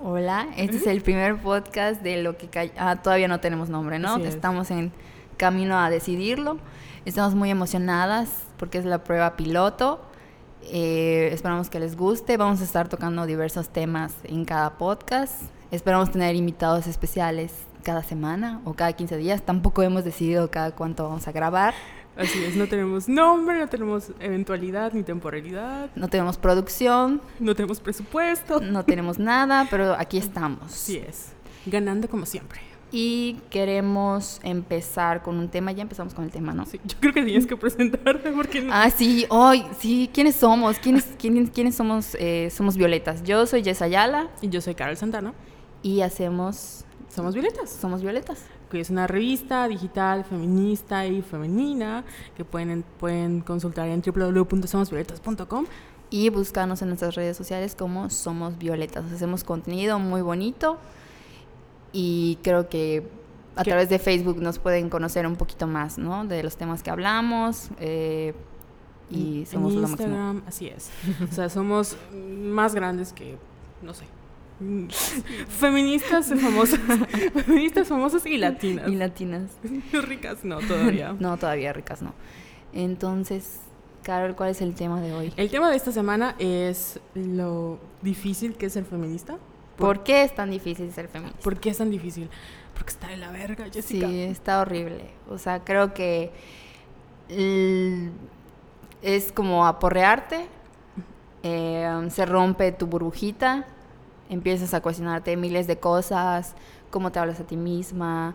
Hola, este es el primer podcast de lo que ah, todavía no tenemos nombre, ¿no? Así es. Estamos en camino a decidirlo. Estamos muy emocionadas porque es la prueba piloto. Eh, esperamos que les guste. Vamos a estar tocando diversos temas en cada podcast. Esperamos tener invitados especiales cada semana o cada 15 días. Tampoco hemos decidido cada cuánto vamos a grabar. Así es, no tenemos nombre, no tenemos eventualidad ni temporalidad, No tenemos producción, no tenemos presupuesto. no tenemos nada, pero aquí estamos. Así es, ganando como siempre. Y queremos empezar con un tema. Ya empezamos con el tema, ¿no? Sí, yo creo que tienes que presentarte porque no- Ah, sí, hoy, sí, ¿quiénes somos? ¿Quiénes, quiénes, quiénes somos? Eh, somos Violetas. Yo soy Jess Ayala Y yo soy Carol Santana, y hacemos, somos Violetas, somos Violetas. Que es una revista digital feminista y femenina que pueden, pueden consultar en www.somosvioletas.com. Y buscarnos en nuestras redes sociales como Somos Violetas. Hacemos contenido muy bonito y creo que a ¿Qué? través de Facebook nos pueden conocer un poquito más, ¿no? De los temas que hablamos. eh, y En somos lo máximo. Instagram, así es. O sea, somos más grandes que, no sé, feministas famosas, feministas famosas y latinas. Y latinas. Ricas, no, todavía. No, todavía ricas no. Entonces, Carol, ¿cuál es el tema de hoy? El tema de esta semana es lo difícil que es ser feminista. ¿Por qué es tan difícil ser feminista? ¿Por qué es tan difícil? Porque está de la verga, Jessica. Sí, está horrible. O sea, creo que es como aporrearte, eh, se rompe tu burbujita, empiezas a cuestionarte miles de cosas, cómo te hablas a ti misma,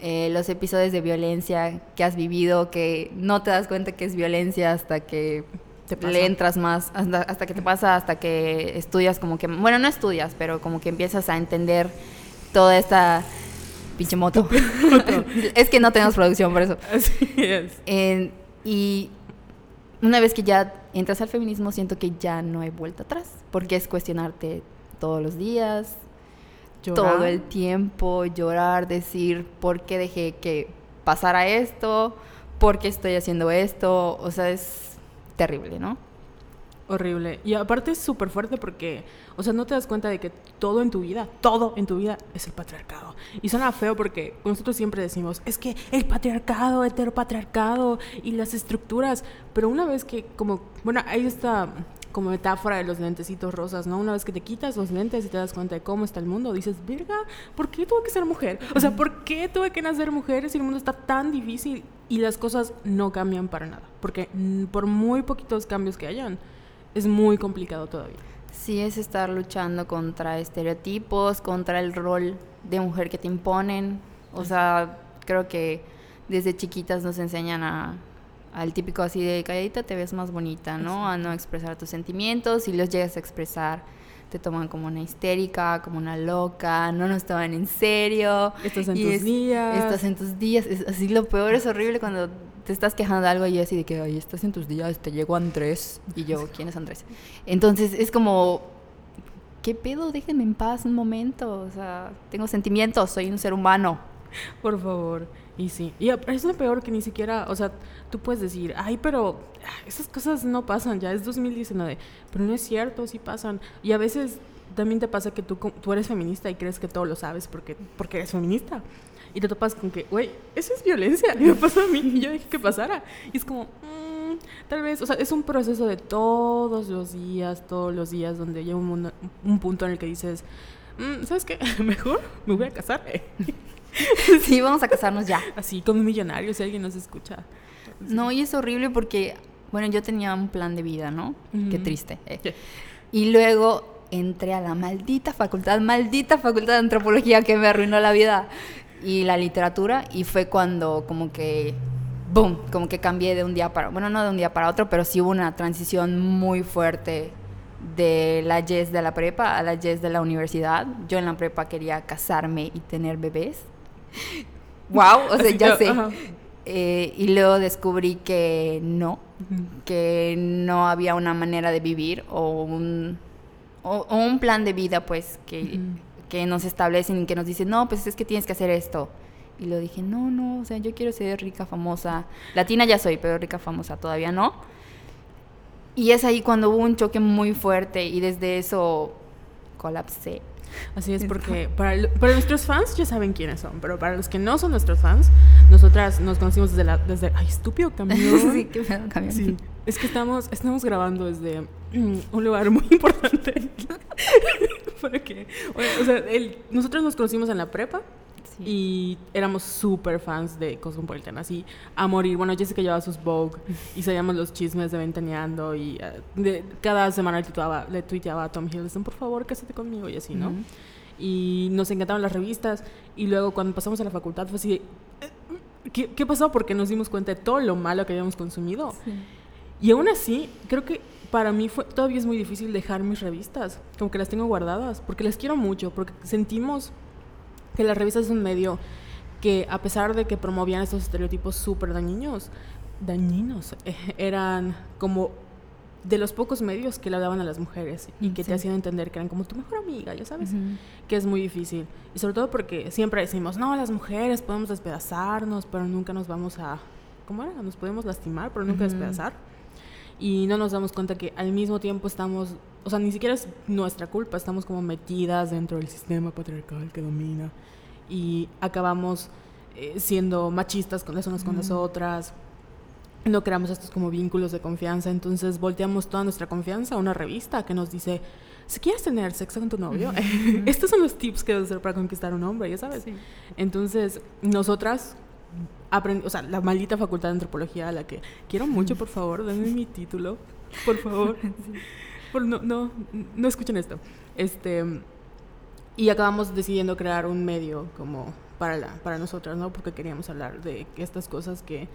eh, los episodios de violencia que has vivido, que no te das cuenta que es violencia hasta que Te pasa. le entras más, hasta, hasta que te pasa, hasta que estudias como que, bueno, no estudias, pero como que empiezas a entender toda esta pinche moto. es que no tenemos producción por eso. Así es. Y una vez que ya entras al feminismo, siento que ya no hay vuelta atrás, porque es cuestionarte todos los días, Llorar. todo el tiempo, llorar, decir por qué dejé que pasara esto, por qué estoy haciendo esto, o sea, es terrible, ¿no? Horrible. Y aparte es súper fuerte porque, o sea, no te das cuenta de que todo en tu vida, todo en tu vida es el patriarcado. Y suena feo porque nosotros siempre decimos, es que el patriarcado, heteropatriarcado y las estructuras, pero una vez que, como, bueno, hay esta como metáfora de los lentecitos rosas, ¿no? Una vez que te quitas los lentes y te das cuenta de cómo está el mundo, dices, verga, ¿por qué tuve que ser mujer? O sea, ¿por qué tuve que nacer mujer si el mundo está tan difícil y las cosas no cambian para nada? Porque mm, por muy poquitos cambios que hayan, es muy complicado todavía. Sí, es estar luchando contra estereotipos, contra el rol de mujer que te imponen. O sea, creo que desde chiquitas nos enseñan a, al típico así de calladita te ves más bonita, ¿no? A no expresar tus sentimientos. Si los llegas a expresar, te toman como una histérica, como una loca, no nos toman en serio. Estás en Y tus es- días. Estás en tus días. Es así lo peor es horrible cuando te estás quejando de algo y así de que, ay, estás en tus días, te llegó Andrés. Y yo, ¿quién es Andrés? Entonces es como, ¿qué pedo? Déjenme en paz un momento. O sea, tengo sentimientos, soy un ser humano. Por favor. Y sí. Y es lo peor que ni siquiera, o sea, tú puedes decir, ay, pero ah, esas cosas no pasan, ya es 2019. Pero no es cierto, sí pasan. Y a veces también te pasa que tú, tú eres feminista y crees que todo lo sabes porque, porque eres feminista. Y te topas con que, güey, eso es violencia. Y me pasó a mí y yo dije que pasara. Y es como, mm, tal vez, o sea, es un proceso de todos los días, todos los días, donde llega un, un punto en el que dices, "Mm, ¿sabes qué? Mejor me voy a casar. Sí, vamos a casarnos ya. Así, con un millonario, si alguien nos escucha. No, y es horrible porque, bueno, yo tenía un plan de vida, ¿no? Qué triste. eh. Y luego entré a la maldita facultad, maldita facultad de antropología que me arruinó la vida y la literatura y fue cuando como que, boom, como que cambié de un día para, bueno, no de un día para otro, pero sí hubo una transición muy fuerte de la Jess de la prepa a la Jess de la universidad. Yo en la prepa quería casarme y tener bebés. wow, o sea, ya sé. Eh, y luego descubrí que no, que no había una manera de vivir o un, o, o un plan de vida, pues, que nos establecen y que nos dicen, no, pues es que tienes que hacer esto. Y lo dije, no, no, o sea, yo quiero ser rica, famosa. Latina ya soy, pero rica, famosa todavía no. Y es ahí cuando hubo un choque muy fuerte y desde eso colapsé. Así es, porque para, nuestros fans ya saben quiénes son, pero para los que no son nuestros fans, nosotras nos conocimos desde la... Desde, ay, estúpido camión. sí, qué pedo, camión. Sí, es que estamos, estamos grabando desde mm, un lugar muy importante. Para que, o sea, el- nosotros nos conocimos en la prepa Sí. y éramos súper fans de Cosmopolitan, así a morir. Bueno, Jessica llevaba sus Vogue y sabíamos los chismes de Ventaneando y eh, de- cada semana le tuiteaba, le tuiteaba a Tom Hiddleston, por favor, cásate conmigo y así, ¿no? Y nos encantaban las revistas y luego cuando pasamos a la facultad fue así "Eh, ¿qué, qué pasó? Porque nos dimos cuenta de todo lo malo que habíamos consumido. Sí. Y aún así, creo que para mí fue, todavía es muy difícil dejar mis revistas, como que las tengo guardadas, porque las quiero mucho, porque sentimos que las revistas es un medio que a pesar de que promovían estos estereotipos súper dañinos, dañinos, eh, eran como de los pocos medios que le daban a las mujeres y que sí. te hacían entender que eran como tu mejor amiga, ya sabes que es muy difícil. Y sobre todo porque siempre decimos, no, las mujeres podemos despedazarnos, pero nunca nos vamos a... ¿Cómo era? Nos podemos lastimar, pero nunca despedazar. Y no nos damos cuenta que al mismo tiempo estamos... O sea, ni siquiera es nuestra culpa, estamos como metidas dentro del sistema patriarcal que domina. Y acabamos eh, siendo machistas con las unas con las Ujú. otras. No creamos estos como vínculos de confianza, entonces volteamos toda nuestra confianza a una revista que nos dice, si quieres tener sexo con tu novio, estos son los tips que debes hacer para conquistar a un hombre, ya sabes. Sí. Entonces, nosotras, aprend- o sea, la maldita facultad de antropología a la que quiero mucho, por favor, denme mi título, por favor. Por- no, no, no escuchen esto. Este, y acabamos decidiendo crear un medio como para, la, para nosotras, ¿no? Porque queríamos hablar de estas cosas que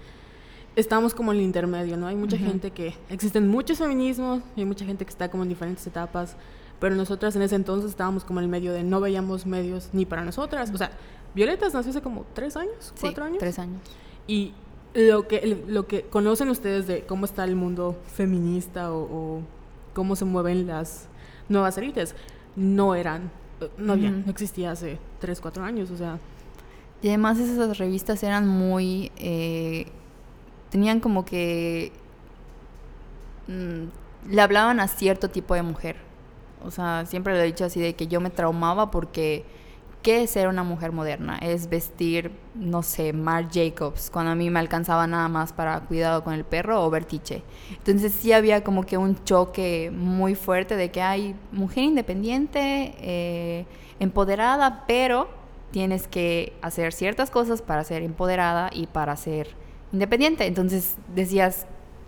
estamos como en el intermedio, ¿no? Hay mucha Ujú. gente que existen muchos feminismos, hay mucha gente que está como en diferentes etapas, pero nosotras en ese entonces estábamos como en el medio de no veíamos medios ni para nosotras. O sea, Violetas nació hace como tres años, Sí, cuatro años. tres años. Y lo que, lo que conocen ustedes de cómo está el mundo feminista o, o cómo se mueven las nuevas élites, no eran, no había, no existía hace tres, cuatro años. O sea, Y además esas revistas eran muy... eh, tenían como que... mm, le hablaban a cierto tipo de mujer. O sea, siempre lo he dicho así de que yo me traumaba porque... ¿Qué es ser una mujer moderna? Es vestir, no sé, Marc Jacobs, cuando a mí me alcanzaba nada más para cuidado con el perro o Vertiche. Entonces sí había como que un choque muy fuerte de que hay mujer independiente, eh, empoderada, pero tienes que hacer ciertas cosas para ser empoderada y para ser independiente. Entonces decías,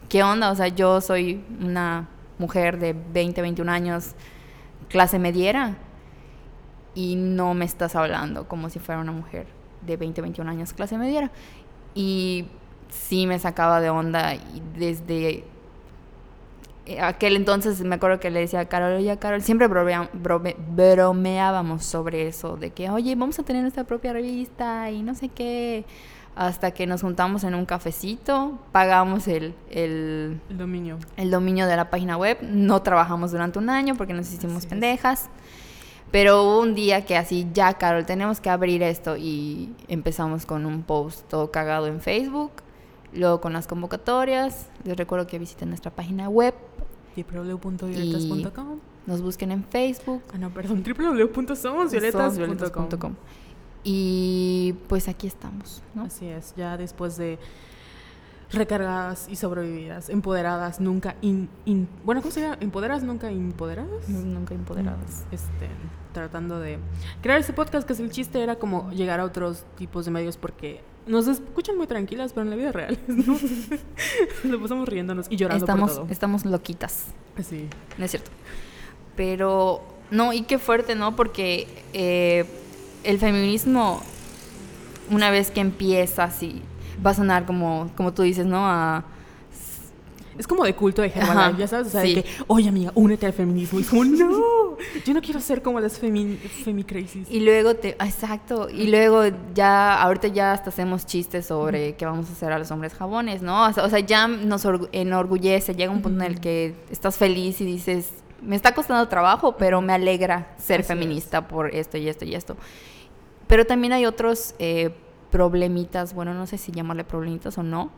¿qué onda? O sea, yo soy una mujer de 20, 21 años, clase mediera, y no me estás hablando como si fuera una mujer de 20, 21 años, clase mediera. Y sí me sacaba de onda y desde aquel entonces me acuerdo que le decía a Carol, oye Carol, siempre bromeábamos sobre eso, de que, oye, vamos a tener nuestra propia revista y no sé qué, hasta que nos juntamos en un cafecito, pagamos el, el, el dominio. el dominio de la página web, no trabajamos durante un año porque nos hicimos Así es. pendejas. Pero hubo un día que así, ya, Carol, tenemos que abrir esto y empezamos con un post todo cagado en Facebook, luego con las convocatorias, les recuerdo que visiten nuestra página web, www.violetas.com. nos busquen en Facebook, Ah, no, perdón, www.somosvioletas.com. Y pues aquí estamos, ¿no? Así es, ya después de recargadas y sobrevividas, empoderadas, nunca in, in- bueno, ¿cómo se llama? Empoderadas, nunca empoderadas. Nunca empoderadas. Este, tratando de crear este podcast que es el chiste era como llegar a otros tipos de medios porque nos escuchan muy tranquilas, pero en la vida real, ¿no? Lo pasamos riéndonos y llorando Estamos, por todo. estamos loquitas. Sí. No es cierto. Pero, no, y qué fuerte, ¿no? Porque eh, el feminismo, una vez que empieza así, va a sonar como, como tú dices, ¿no? A, Es como de culto de Herbalife, ya sabes, o sea, sí. de que, oye amiga, únete al feminismo. Y como, no, yo no quiero ser como las femi, y luego te... Exacto. Y luego ya, ahorita ya hasta hacemos chistes sobre qué vamos a hacer a los hombres jabones, ¿no? O sea, o sea, ya nos orgu- enorgullece, llega un punto en el que estás feliz y dices, me está costando trabajo, pero me alegra ser Así feminista por esto y esto y esto. Pero también hay otros eh, problemitas, bueno, no sé si llamarle problemitas o no,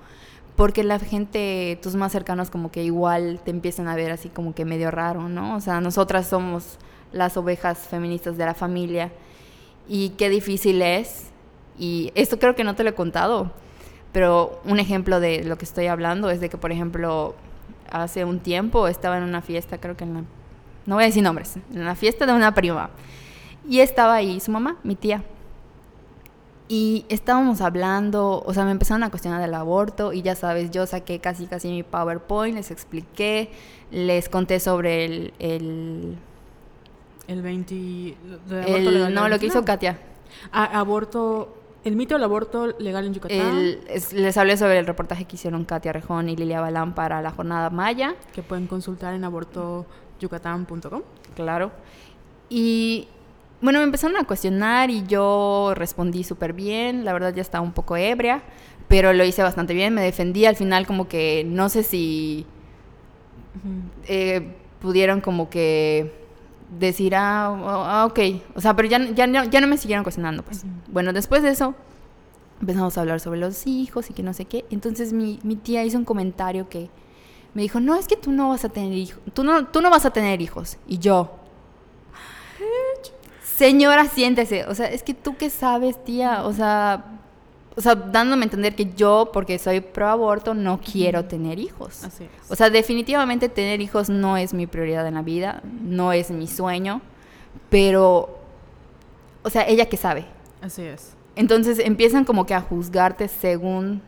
porque la gente, tus más cercanos como que igual te empiezan a ver así como que medio raro, ¿no? O sea, nosotras somos las ovejas feministas de la familia y qué difícil es. Y esto creo que no te lo he contado, pero un ejemplo de lo que estoy hablando es de que, por ejemplo, hace un tiempo estaba en una fiesta, creo que en la, no voy a decir nombres, en una fiesta de una prima. Y estaba ahí su mamá, mi tía. Y estábamos hablando, o sea, me empezaron a cuestionar del aborto y ya sabes, yo saqué casi casi mi PowerPoint, les expliqué, les conté sobre el... El, el 20... El, no, lo que hizo Katia. Ah, aborto... El mito del aborto legal en Yucatán. les hablé sobre el reportaje que hicieron Katia Rejón y Lilia Balán para la jornada Maya. Que pueden consultar en abortoyucatán.com. Claro. Y bueno, me empezaron a cuestionar y yo respondí súper bien. La verdad ya estaba un poco ebria, pero lo hice bastante bien. Me defendí al final como que no sé si eh, pudieron como que decir, ah, ah, ok. O sea, pero ya, ya, ya no me siguieron cuestionando. Pues. Bueno, después de eso empezamos a hablar sobre los hijos y que no sé qué. Entonces mi, mi tía hizo un comentario que me dijo, no, es que tú no vas a tener hijos. Tú no, tú no vas a tener hijos. Y yo, señora, siéntese. O sea, es que tú qué sabes, tía. O sea, o sea, dándome a entender que yo, porque soy pro aborto, no quiero tener hijos. Así es. O sea, definitivamente tener hijos no es mi prioridad en la vida, no es mi sueño, pero, o sea, ella qué sabe. Así es. Entonces empiezan como que a juzgarte según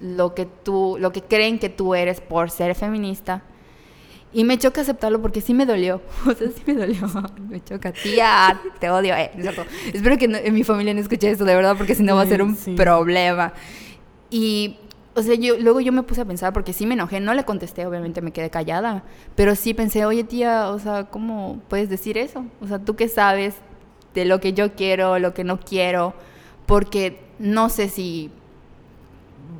lo que tú, lo que creen que tú eres por ser feminista y me choca aceptarlo porque sí me dolió. O sea, sí me dolió. Me choca. Tía, te odio. Eh, Espero que en mi familia no escuche esto, de verdad, porque si no va a ser un problema. Y, o sea, yo, luego yo me puse a pensar, porque sí me enojé. No le contesté, obviamente me quedé callada. Pero sí pensé, oye, tía, o sea, ¿cómo puedes decir eso? O sea, ¿tú qué sabes de lo que yo quiero, lo que no quiero? Porque no sé si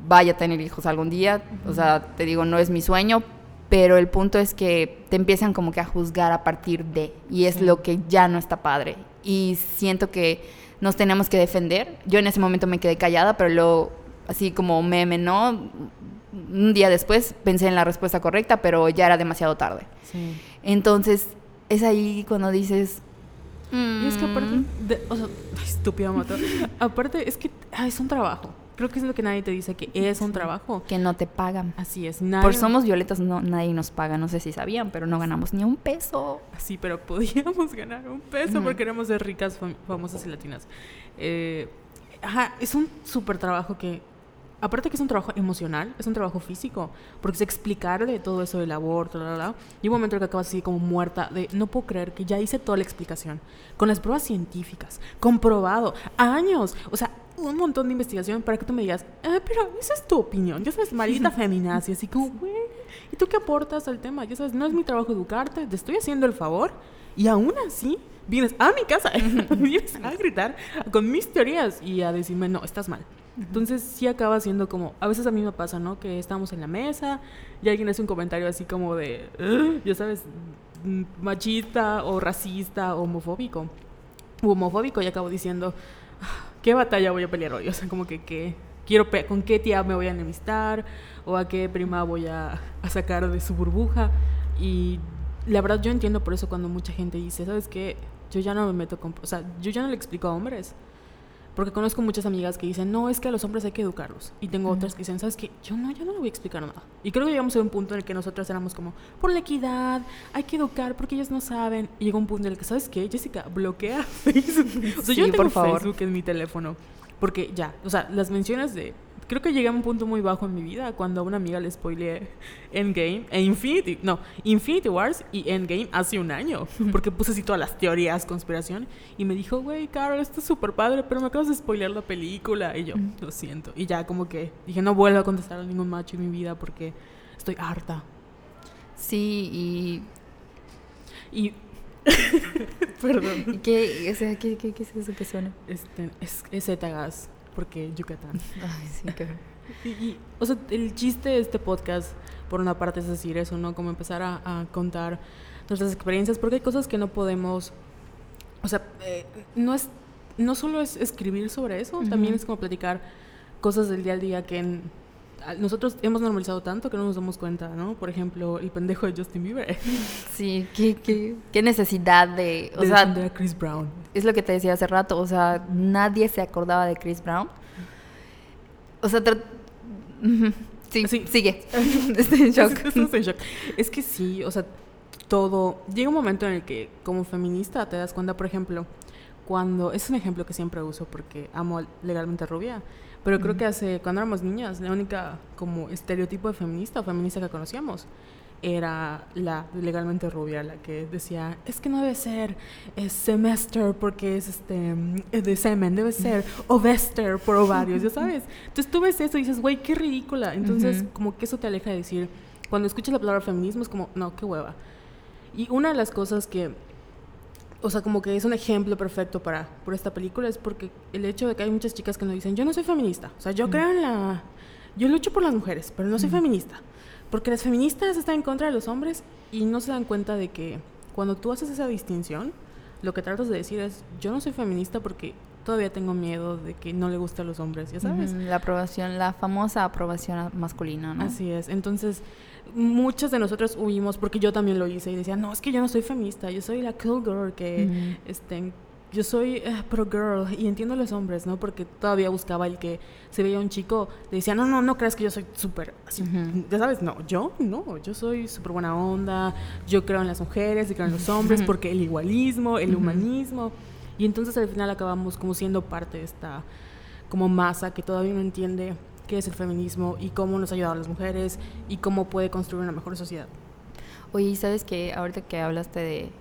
vaya a tener hijos algún día. O sea, te digo, no es mi sueño, pero el punto es que te empiezan como que a juzgar a partir de, y es lo que ya no está padre. Y siento que nos tenemos que defender. Yo en ese momento me quedé callada, pero luego, así como meme, ¿no? Un día después pensé en la respuesta correcta, pero ya era demasiado tarde. Sí. Entonces, es ahí cuando dices... Y es que aparte, mm". de, o sea, estúpido moto. aparte, es que es un trabajo creo que es lo que nadie te dice, que es un trabajo. Que no te pagan. Así es. Por Somos Violetas no, nadie nos paga, no sé si sabían, pero no ganamos ni un peso. Sí, pero podíamos ganar un peso porque queremos ser ricas, famosas y latinas. Eh, ajá, es un súper trabajo que aparte que es un trabajo emocional, es un trabajo físico, porque es explicarle todo eso del aborto, bla, bla, bla. Y un momento en que acabas así como muerta de, no puedo creer que ya hice toda la explicación, con las pruebas científicas, comprobado, años, o sea, un montón de investigación para que tú me digas, ah, pero esa es tu opinión, ya sabes, maldita feminazi, así como, güey, ¿y tú qué aportas al tema? Ya sabes, no es mi trabajo educarte, te estoy haciendo el favor, y aún así vienes a mi casa, vienes a gritar con mis teorías y a decirme, no, estás mal. Entonces sí acaba siendo como, a veces a mí me pasa, ¿no? Que estamos en la mesa y alguien hace un comentario así como de, ya sabes, mm, machista o racista o homofóbico. O homofóbico y acabo diciendo, ¿qué batalla voy a pelear hoy? O sea, como que, que quiero con qué tía me voy a enemistar o a qué prima voy a, a sacar de su burbuja. Y la verdad yo entiendo por eso cuando mucha gente dice, ¿sabes qué? Yo ya no me meto con... O sea, yo ya no le explico a hombres porque conozco muchas amigas que dicen, no, es que a los hombres hay que educarlos. Y tengo otras que dicen, ¿sabes qué? Yo no, yo no le voy a explicar nada. Y creo que llegamos a un punto en el que nosotras éramos como, por la equidad, hay que educar porque ellos no saben. Y llegó un punto en el que, ¿sabes qué? Jessica, bloquea Facebook. o sea, yo tengo por favor. Facebook en mi teléfono. Porque ya, o sea, las menciones de creo que llegué a un punto muy bajo en mi vida cuando a una amiga le spoileé Endgame e Infinity, no, Infinity Wars y Endgame hace un año, porque puse así todas las teorías, conspiración, y me dijo, güey, Carol, esto es súper padre, pero me acabas de spoilear la película, y yo, lo siento, y ya como que dije, no vuelvo a contestar a ningún macho en mi vida porque estoy harta. Sí, y... Y Perdón. ¿Qué, o ¿qué, qué, qué, es eso que suena? Este, es, es gas porque Yucatán. Ay, sí, qué... y, o sea, el chiste de este podcast, por una parte, es decir eso, ¿no? Como empezar a, contar nuestras experiencias, porque hay cosas que no podemos, o sea, eh, no es, no solo es escribir sobre eso, también es como platicar cosas del día al día que nosotros hemos normalizado tanto que no nos damos cuenta, ¿no? Por ejemplo, el pendejo de Justin Bieber. Sí, qué, qué, qué necesidad de... O de sea, a Chris Brown. es lo que te decía hace rato, o sea, nadie se acordaba de Chris Brown. O sea, sí, Sí. sigue. Estoy en shock. Estás en shock. Es que sí, o sea, todo. Llega un momento en el que, como feminista, te das cuenta, por ejemplo, cuando. Es un ejemplo que siempre uso porque amo legalmente rubia. Pero creo que hace. Cuando éramos niñas, la única como estereotipo de feminista o feminista que conocíamos era la legalmente rubia, la que decía, es que no debe ser es semester porque es este es de semen, debe ser ovester por ovarios, ya sabes. Entonces tú ves eso y dices, güey, qué ridícula. Entonces, Ujú. como que eso te aleja de decir, cuando escuchas la palabra feminismo es como, no, qué hueva. Y una de las cosas que, o sea, como que es un ejemplo perfecto para por esta película es porque el hecho de que hay muchas chicas que nos dicen, yo no soy feminista, o sea, yo creo en la, yo lucho por las mujeres, pero no soy feminista, porque las feministas están en contra de los hombres y no se dan cuenta de que cuando tú haces esa distinción, lo que tratas de decir es, yo no soy feminista porque todavía tengo miedo de que no le guste a los hombres, ya sabes. La aprobación, la famosa aprobación masculina, ¿no? Así es. Entonces, muchas de nosotros huimos porque yo también lo hice y decía, no, es que yo no soy feminista, yo soy la cool girl que, Ujú. este, yo soy eh, pro girl y entiendo a los hombres, ¿no? Porque todavía buscaba el que se veía un chico, le decía, no, no, no creas que yo soy súper así. Ya sabes, no, yo no, yo soy súper buena onda, yo creo en las mujeres y creo en los hombres porque el igualismo, el humanismo. Y entonces al final acabamos como siendo parte de esta como masa que todavía no entiende qué es el feminismo y cómo nos ha ayudado a las mujeres y cómo puede construir una mejor sociedad. Oye, ¿y sabes que ahorita que hablaste de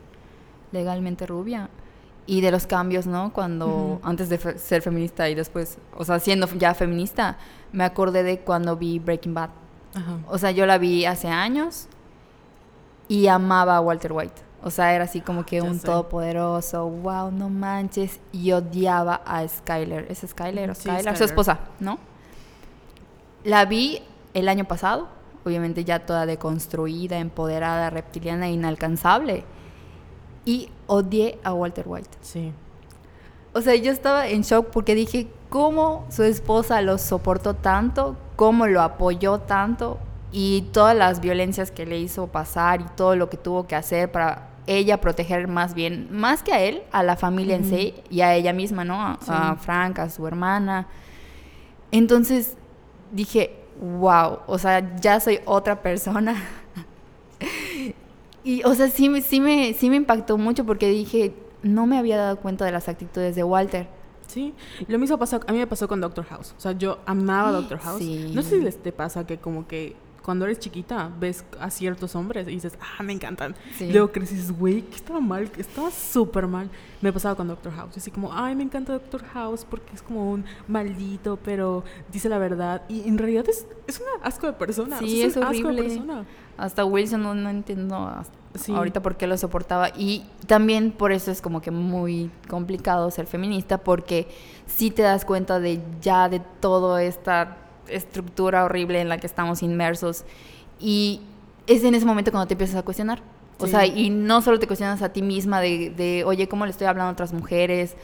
legalmente rubia y de los cambios, ¿no? Cuando antes de fe- ser feminista y después, o sea, siendo ya feminista, me acordé de cuando vi Breaking Bad. Ajá. O sea, yo la vi hace años y amaba a Walter White. O sea, era así como que Ya un sé. todopoderoso, wow, no manches. Y odiaba a Skyler. ¿Es Skyler o Sí, Skyler? Su esposa, ¿no? La vi el año pasado, obviamente ya toda deconstruida, empoderada, reptiliana, inalcanzable. Y odié a Walter White. Sí. O sea, yo estaba en shock porque dije, ¿cómo su esposa lo soportó tanto? ¿Cómo lo apoyó tanto? Y todas las violencias que le hizo pasar y todo lo que tuvo que hacer para ella proteger más bien, más que a él, a la familia en sí y a ella misma, ¿no? A, Sí. a Frank, a su hermana. Entonces dije, wow, o sea, ya soy otra persona. y, o sea, sí, me- sí, me, sí me impactó mucho porque dije, no me había dado cuenta de las actitudes de Walter. Sí, lo mismo pasó, a mí me pasó con Doctor House. O sea, yo amaba Doctor House. Sí. No sé si les te pasa que como que cuando eres chiquita ves a ciertos hombres y dices, ah, me encantan. Sí. Luego creces güey, que estaba mal, que estaba súper mal. Me pasaba con Doctor House. Así como, ay, me encanta Doctor House porque es como un maldito, pero dice la verdad. Y en realidad es, es un asco de persona. o sea, Sí, es un asco de horrible. persona. Hasta Wilson no, no entiendo hasta Sí. ahorita por qué lo soportaba. Y también por eso es como que muy complicado ser feminista, porque sí te das cuenta de ya de toda esta estructura horrible en la que estamos inmersos. Y es en ese momento cuando te empiezas a cuestionar. O Sí. sea, y no solo te cuestionas a ti misma de, de, oye, ¿cómo le estoy hablando a otras mujeres?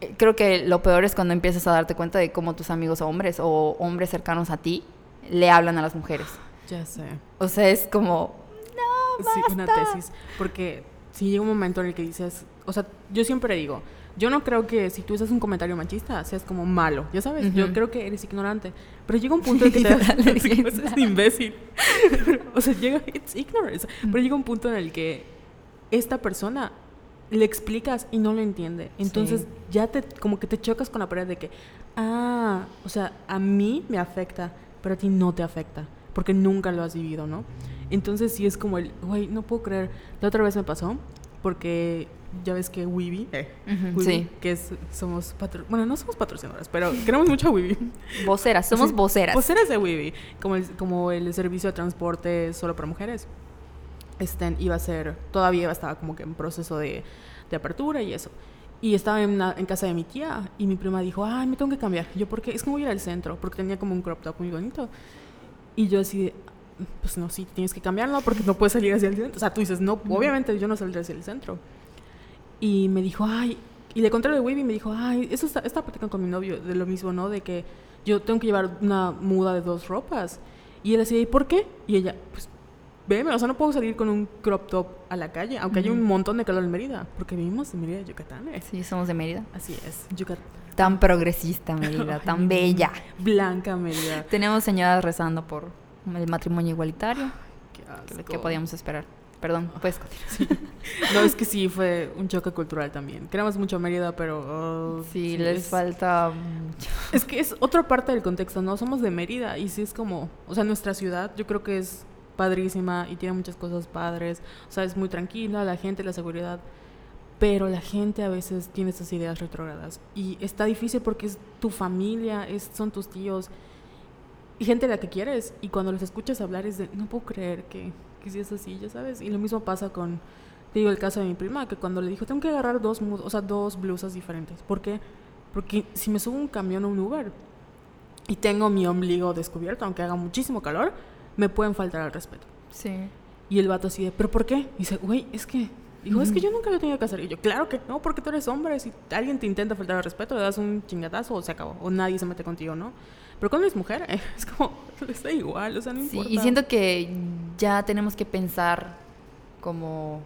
Eh, Creo que lo peor es cuando empiezas a darte cuenta de cómo tus amigos hombres o hombres cercanos a ti le hablan a las mujeres. Ya sé. O sea, es como, Sí, una tesis. Porque si llega un momento en el que dices, o sea, yo siempre digo, yo no creo que si tú haces un comentario machista seas como malo, ya sabes, yo creo que eres ignorante. Pero llega un punto en que te das es imbécil. o sea, llega, it's ignorance. Pero llega un punto en el que esta persona le explicas y no lo entiende. Entonces Sí. ya te, como que te chocas con la pared de que, ah, o sea, a mí me afecta, pero a ti no te afecta, porque nunca lo has vivido, ¿no? Entonces sí es como el, güey, no puedo creer. La otra vez me pasó, porque ya ves que Weeby, eh, Ujú, Weeby, sí. que es, somos, patro- bueno, no somos patrocinadoras, pero queremos mucho a Weeby. voceras, somos Sí, voceras. Voceras de Weeby, como el, como el servicio de transporte solo para mujeres. Este, iba a ser, todavía estaba como que en proceso de, de apertura y eso. Y estaba en, una- en casa de mi tía y mi prima dijo, ay, me tengo que cambiar. Yo, ¿por qué? Es que voy a ir al centro, porque tenía como un crop top muy bonito. Y yo así de, pues no, sí, tienes que cambiarlo porque no puedes salir hacia el centro. O sea, tú dices, no, obviamente yo no saldré hacia el centro. Y me dijo, ay, y le conté lo de Wavy y me dijo, ay, eso está, está platicando con mi novio de lo mismo, ¿no? De que yo tengo que llevar una muda de dos ropas. Y él decía, ¿y por qué? Y ella, pues, veme, o sea, no puedo salir con un crop top a la calle, aunque haya un montón de calor en Mérida, porque vivimos en Mérida, Yucatán. ¿eh? Sí, somos de Mérida. Así es, Yucatán. Tan progresista Mérida, tan bella. Blanca Mérida. Tenemos señoras rezando por el matrimonio igualitario. Qué ¿Qué, asco. qué podíamos esperar? Perdón, puedes continuar. No, es que sí, fue un choque cultural también. Queremos mucho Mérida, pero... oh, Sí, les es- falta mucho. Es que es otra parte del contexto, ¿no? Somos de Mérida y sí es como, o sea, nuestra ciudad yo creo que es padrísima y tiene muchas cosas padres, o sea, es muy tranquila, la gente, la seguridad, pero la gente a veces tiene estas ideas retrógradas y está difícil porque es tu familia, es, son tus tíos y gente a la que quieres y cuando los escuchas hablar es de, no puedo creer que, que sí es así, ya sabes, y lo mismo pasa con, te digo, el caso de mi prima, que cuando le dijo, tengo que agarrar dos, o sea, dos blusas diferentes, ¿por qué? Porque si me subo un camión o un Uber y tengo mi ombligo descubierto, aunque haga muchísimo calor, me pueden faltar al respeto. Sí. Y el vato así de, ¿pero por qué? Y dice, güey, es que... Dijo, es que yo nunca lo he tenido que hacer. Y yo, claro que no, porque tú eres hombre. Si alguien te intenta faltar al respeto, le das un chingatazo o se acabó. O nadie se mete contigo, ¿no? Pero cuando eres mujer, eh, es como, está igual, o sea, no Sí, importa. y siento que ya tenemos que pensar como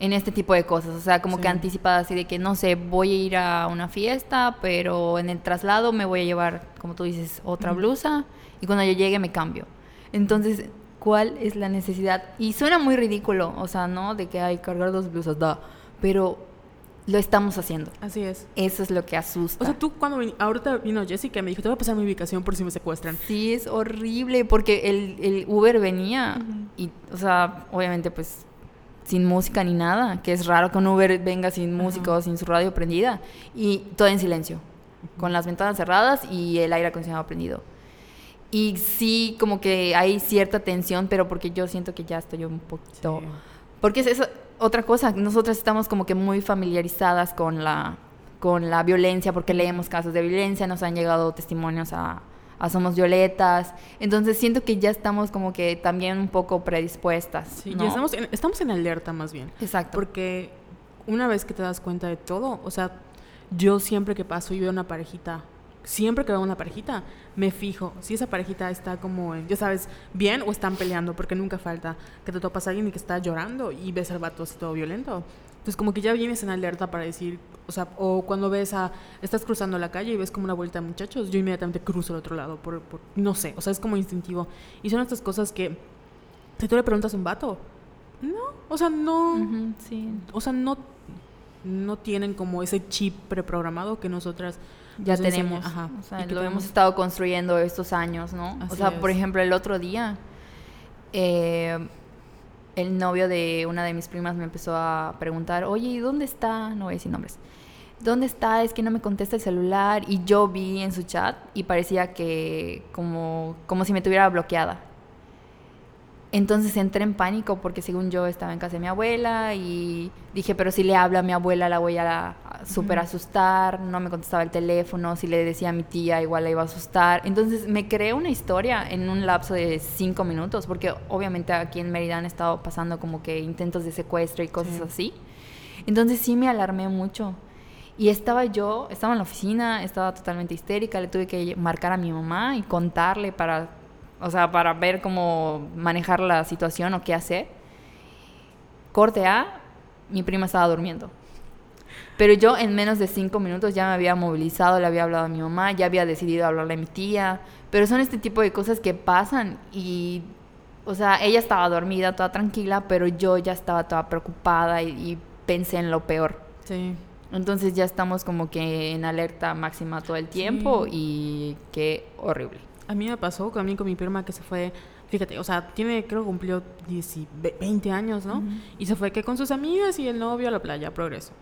en este tipo de cosas, o sea, como Sí. que anticipadas, así de que no sé, voy a ir a una fiesta, pero en el traslado me voy a llevar, como tú dices, otra blusa y cuando yo llegue me cambio. Entonces, ¿cuál es la necesidad? Y suena muy ridículo, o sea, ¿no? De que hay cargar dos blusas, da, pero lo estamos haciendo. Así es. Eso es lo que asusta. O sea, tú cuando vin- ahorita vino Jessica me dijo, te voy a pasar mi ubicación por si me secuestran. Sí, es horrible porque el, el Uber venía Ujú. y, o sea, obviamente pues sin música ni nada, que es raro que un Uber venga sin música Ajá. o sin su radio prendida y todo en silencio, con las ventanas cerradas y el aire acondicionado prendido. Y sí, como que hay cierta tensión, pero porque yo siento que ya estoy un poquito... Sí. Porque es eso, otra cosa, nosotras estamos como que muy familiarizadas con la, con la violencia, porque leemos casos de violencia, nos han llegado testimonios a, a Somos Violetas, entonces siento que ya estamos como que también un poco predispuestas. Sí, ¿no? ya estamos en, estamos en alerta más bien. Exacto. Porque una vez que te das cuenta de todo, o sea, yo siempre que paso y veo una parejita, siempre que veo una parejita, me fijo si esa parejita está como, en, ya sabes, bien o están peleando, porque nunca falta que te topas a alguien y que está llorando y ves al vato así todo violento. Entonces como que ya vienes en alerta para decir, o sea, o cuando ves a, estás cruzando la calle y ves como una vuelta de muchachos, yo inmediatamente cruzo al otro lado, por, por- no sé, o sea, es como instintivo. Y son estas cosas que, si tú le preguntas a un vato, no, o sea, no, Ujú, sí. o sea, no, no tienen como ese chip preprogramado que nosotras Ya tenemos, ajá, o sea, y que lo hemos estado construyendo estos años, ¿no? o sea, por ejemplo, el otro día, eh, el novio de una de mis primas me empezó a preguntar, oye, ¿y dónde está? No voy a decir nombres. ¿Dónde está? Es que no me contesta el celular. Y yo vi en su chat y parecía que como, como si me tuviera bloqueada. Entonces entré en pánico porque según yo estaba en casa de mi abuela y dije, pero si le habla a mi abuela la voy a, súper asustar, no me contestaba el teléfono, si le decía a mi tía igual la iba a asustar. Entonces me creé una historia en un lapso de cinco minutos porque obviamente aquí en Mérida han estado pasando como que intentos de secuestro y cosas Sí. así. Entonces sí me alarmé mucho. Y estaba yo, estaba en la oficina, estaba totalmente histérica, le tuve que marcar a mi mamá y contarle para, o sea, para ver cómo manejar la situación o qué hacer. Corte A, mi prima estaba durmiendo. Pero yo en menos de cinco minutos ya me había movilizado, le había hablado a mi mamá, ya había decidido hablarle a mi tía. Pero son este tipo de cosas que pasan y, o sea, ella estaba dormida, toda tranquila, pero yo ya estaba toda preocupada y, y pensé en lo peor. Sí. Entonces ya estamos como que en alerta máxima todo el tiempo y qué horrible. A mí me pasó también con mi prima que se fue, fíjate, o sea, tiene, creo que cumplió 10 y ve- 20 años, ¿no? Y se fue que con sus amigas y el novio a la playa, progreso.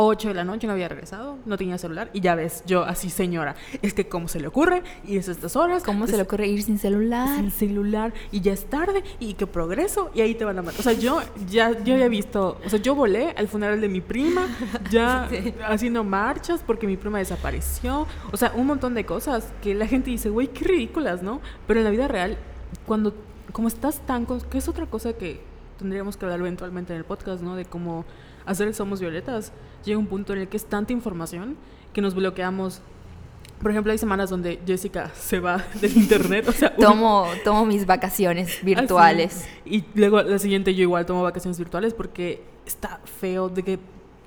8 de la noche no había regresado, no tenía celular y ya ves, yo así señora, es que cómo se le ocurre y es estas horas. ¿Cómo se le ocurre ir sin celular? sin celular y ya es tarde y que progreso y ahí te van a matar. O sea, yo ya yo había visto, o sea, yo volé al funeral de mi prima, ya Sí. haciendo marchas porque mi prima desapareció. O sea, un montón de cosas que la gente dice, güey, qué ridículas, ¿no? Pero en la vida real, cuando, como estás tan, con- que es otra cosa que tendríamos que hablar eventualmente en el podcast, ¿no? De cómo hacer el Somos Violetas. Llega un punto en el que es tanta información que nos bloqueamos por ejemplo, hay semanas donde Jessica se va del internet, o sea, un- Tomo, tomo mis vacaciones virtuales. Así. Y luego la siguiente yo igual tomo vacaciones virtuales porque está feo de que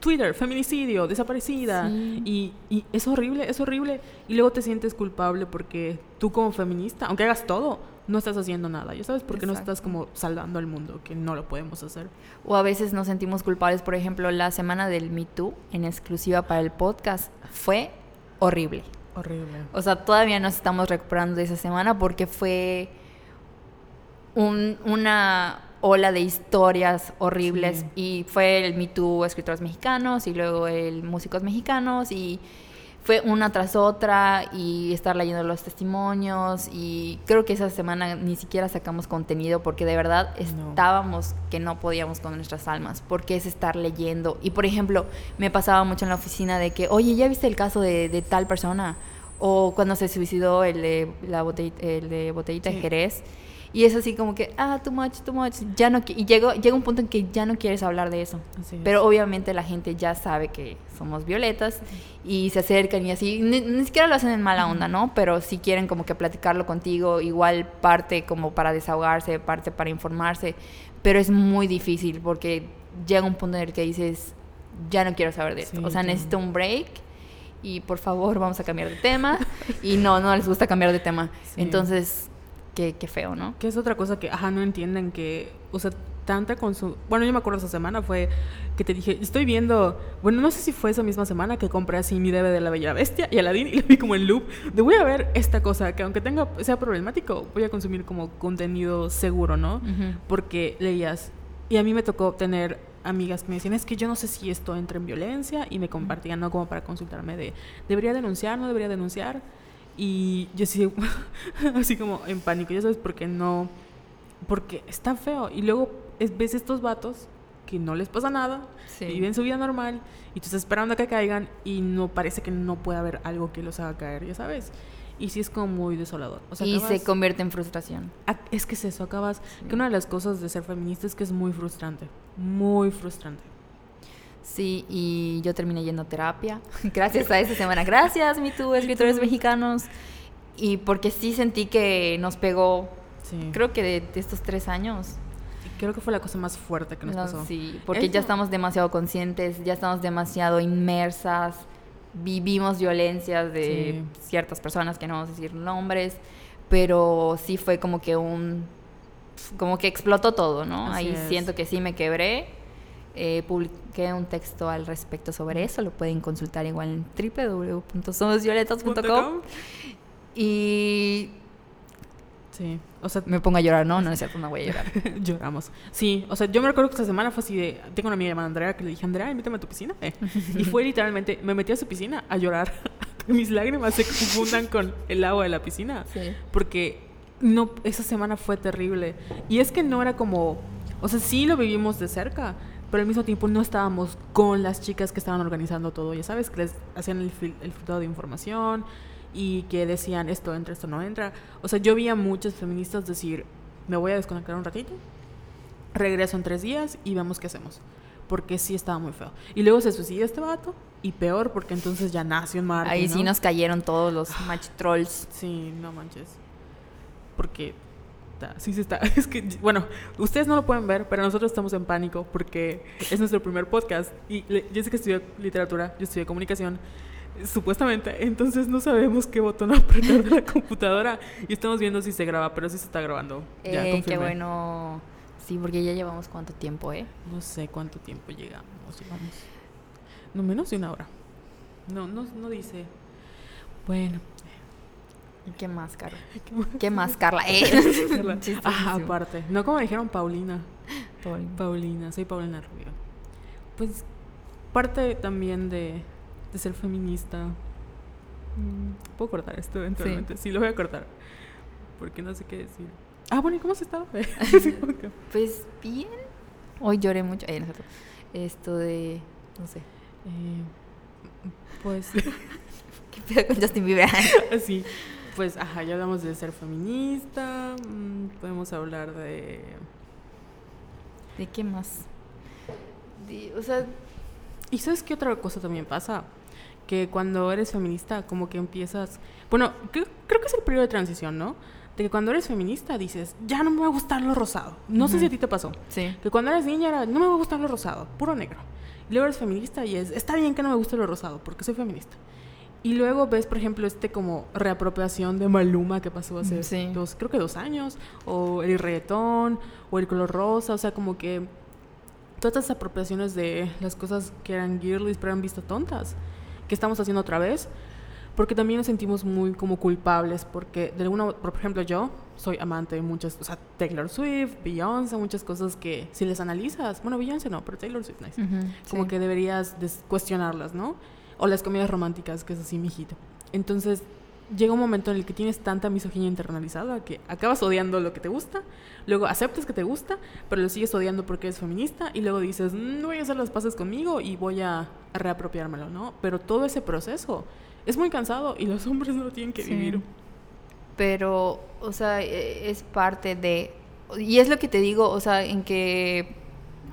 Twitter, feminicidio, desaparecida. Sí. Y, y es horrible, es horrible. Y luego te sientes culpable porque tú como feminista, aunque hagas todo, no estás haciendo nada. ¿Ya sabes? Porque no estás como salvando al mundo, que no lo podemos hacer. O a veces nos sentimos culpables. Por ejemplo, la semana del Me Too, en exclusiva para el podcast, fue horrible. Horrible. O sea, todavía nos estamos recuperando de esa semana porque fue un- una ola de historias horribles Sí. y fue el Me Too escritores mexicanos y luego el músicos mexicanos y fue una tras otra y estar leyendo los testimonios y creo que esa semana ni siquiera sacamos contenido porque de verdad No. estábamos que no podíamos con nuestras almas porque es estar leyendo y por ejemplo me pasaba mucho en la oficina de que oye ya viste el caso de, de tal persona o cuando se suicidó el de la botellita, el de botellita de. Jerez y es así como que ah too much too much ya no y llegó llega un punto en que ya no quieres hablar de eso. Es. pero obviamente la gente ya sabe que somos violetas y se acercan y así, ni, ni siquiera lo hacen en mala onda, ¿no? Pero si quieren como que platicarlo contigo, igual parte como para desahogarse, parte para informarse, pero es muy difícil porque llega un punto en el que dices, ya no quiero saber de esto, Sí, o sea, necesito un break y por favor vamos a cambiar de tema. Y no, no les gusta cambiar de tema, Sí. entonces, qué, qué feo, ¿no? Que es otra cosa que, ajá, no entienden que, o sea, tanta consum... Bueno, yo me acuerdo esa semana fue que te dije, estoy viendo, bueno, no sé si fue esa misma semana que compré así mi DVD de La Bella Bestia y Aladdin y lo vi como en loop, de voy a ver esta cosa que aunque tenga, sea problemático, voy a consumir como contenido seguro, ¿no? Ujú. Porque leías. Y a mí me tocó tener amigas que me decían, es que yo no sé si esto entra en violencia y me compartían, ¿no? Como para consultarme de, ¿debería denunciar? ¿No debería denunciar? Y yo sí, así como en pánico, ya sabes, porque no, porque está feo. Y luego es- ves estos vatos que no les pasa nada, Sí. viven su vida normal y tú estás esperando a que caigan y no parece que no puede haber algo que los haga caer, ya sabes. Y sí es como muy desolador. O sea, y se convierte en frustración. Ah, Es que es eso, acabas. Que una de las cosas de ser feminista es que es muy frustrante. Muy frustrante. Sí, y yo terminé yendo a terapia. Gracias a esa semana. Gracias, mi tú, escritores mexicanos. Y porque sí sentí que nos pegó, Sí. creo que de, de estos tres años. Creo que fue la cosa más fuerte que nos No, pasó. Sí, porque Eso- ya estamos demasiado conscientes, ya estamos demasiado inmersas, vivimos violencias de ciertas personas, que no vamos a decir nombres, pero sí fue como que un... como que explotó todo, ¿no? Así Ahí es. siento que sí me quebré. Eh, publiqué un texto al respecto sobre eso, lo pueden consultar igual en www.somosvioletas.com y Sí. O sea, me pongo a llorar, no, no es cierto, no voy a llorar. lloramos. Sí, o sea, yo me recuerdo que esta semana fue así de. Tengo una amiga llamada Andrea que le dije, Andrea, invítame a tu piscina. Eh. Y fue literalmente, me metí a su piscina a llorar. que mis lágrimas se confundan con el agua de la piscina. Sí. Porque no, esa semana fue terrible. Y es que no era como. O sea, sí lo vivimos de cerca. Pero al mismo tiempo no estábamos con las chicas que estaban organizando todo. Ya sabes, que les hacían el, fil- el filtrado de información y que decían esto entra, esto no entra. O sea, yo vi a muchas feministas decir, me voy a desconectar un ratito, regreso en tres días y vemos qué hacemos. Porque sí estaba muy feo. Y luego se suicida este vato y peor porque entonces ya nació en Marte. Ahí sí ¿no? nos cayeron todos los match trolls. Sí, no manches. Porque ta, sí se está. Es que, bueno, ustedes no lo pueden ver, pero nosotros estamos en pánico porque es nuestro primer podcast. Y yo sé que estudió literatura, yo estudié comunicación, supuestamente. Entonces no sabemos qué botón apretar de la computadora. Y estamos viendo si se graba, pero sí se está grabando. Ya, Eh, qué bueno. Sí, porque ya llevamos cuánto tiempo, ¿eh? No sé cuánto tiempo llegamos. Llevamos. No menos de una hora. No, no, no dice. Bueno. ¿Y qué más, Carla? ¿qué más? ¿Qué más, Carla? Eh. Aparte. No como dijeron Paulina. Paul. Paulina, soy Paulina Rubio. Pues parte también de, de ser feminista. Mm, Puedo cortar esto eventualmente. Sí. lo voy a cortar. Porque no sé qué decir. Ah, bueno, ¿y cómo has estado? Pues bien. Hoy lloré mucho. Eh. Esto de. No sé. eh, pues ¿Qué pedo con Justin Bieber? así. Pues, ajá, ya hablamos de ser feminista. mm, podemos hablar de. ¿De qué más? De- o sea, ¿Y sabes qué otra cosa también pasa? que cuando eres feminista, como que empiezas. Bueno, creo, creo que es el periodo de transición, ¿no? De que cuando eres feminista dices, ya no me va a gustar lo rosado. No sé si a ti te pasó. Sí. Que cuando eres niña era, no me va a gustar lo rosado, puro negro. Y luego eres feminista y es, está bien que no me guste lo rosado, porque soy feminista. Y luego ves, por ejemplo, este como reapropiación de Maluma que pasó hace Sí. dos, creo que dos años, o el reggaetón, o el color rosa, o sea, como que todas estas apropiaciones de las cosas que eran girlies pero eran vistas tontas, que estamos haciendo otra vez, porque también nos sentimos muy como culpables, porque de alguna, por ejemplo, yo soy amante de muchas, o sea, Taylor Swift, Beyoncé, muchas cosas que si les analizas, bueno, Beyoncé no, pero Taylor Swift, nice Ujú, como sí. que deberías cuestionarlas, ¿no? O las comedias románticas, que es así, mijito. Entonces, llega un momento en el que tienes tanta misoginia internalizada que acabas odiando lo que te gusta, luego aceptas que te gusta, pero lo sigues odiando porque eres feminista, y luego dices, "Mm, no voy a hacer las paces conmigo y voy a, reapropiármelo, ¿no? Pero todo ese proceso es muy cansado y los hombres no lo tienen que Sí. vivir. Pero, o sea, e- es parte de... Y es lo que te digo, o sea, en que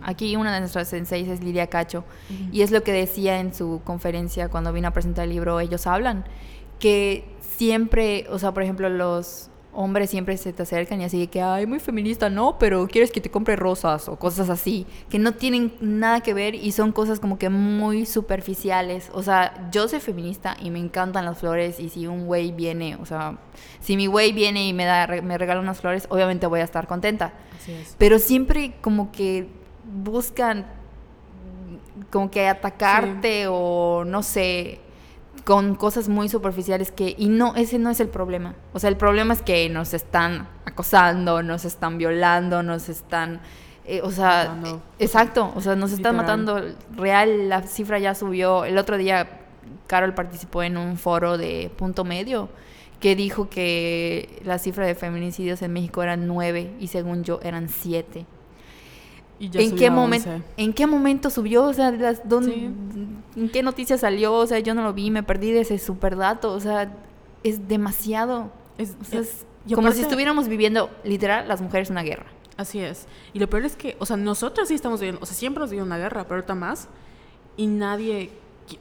aquí una de nuestras senseis es Lidia Cacho, y es lo que decía en su conferencia cuando vino a presentar el libro Ellos Hablan, que siempre, o sea, por ejemplo, los hombres siempre se te acercan y así de que, ay, muy feminista, no, pero quieres que te compre rosas o cosas así, que no tienen nada que ver y son cosas como que muy superficiales. O sea, yo soy feminista y me encantan las flores y si un güey viene, o sea, si mi güey viene y me, da, me regala unas flores, obviamente voy a estar contenta. Así es. Pero siempre como que buscan como que atacarte o no sé, con cosas muy superficiales que y no ese no es el problema. O sea, el problema es que nos están acosando, nos están violando, nos están eh, o sea, eh, exacto, o sea, nos están Literal. matando. Real, la cifra ya subió. El otro día Carol participó en un foro de punto medio que dijo que la cifra de feminicidios en México eran nueve y según yo eran siete. Y ya ¿En qué, momento, 11. ¿En qué momento subió? O sea, las, dónde- Sí. ¿en qué noticia salió? O sea, yo no lo vi, me perdí de ese super dato. O sea, es demasiado. Es- O sea, es como si aparte- estuviéramos viviendo, literal, las mujeres una guerra. Así es. Y lo peor es que, o sea, nosotras sí estamos viviendo, o sea, siempre nos viviendo una guerra, pero ahorita más. Y nadie,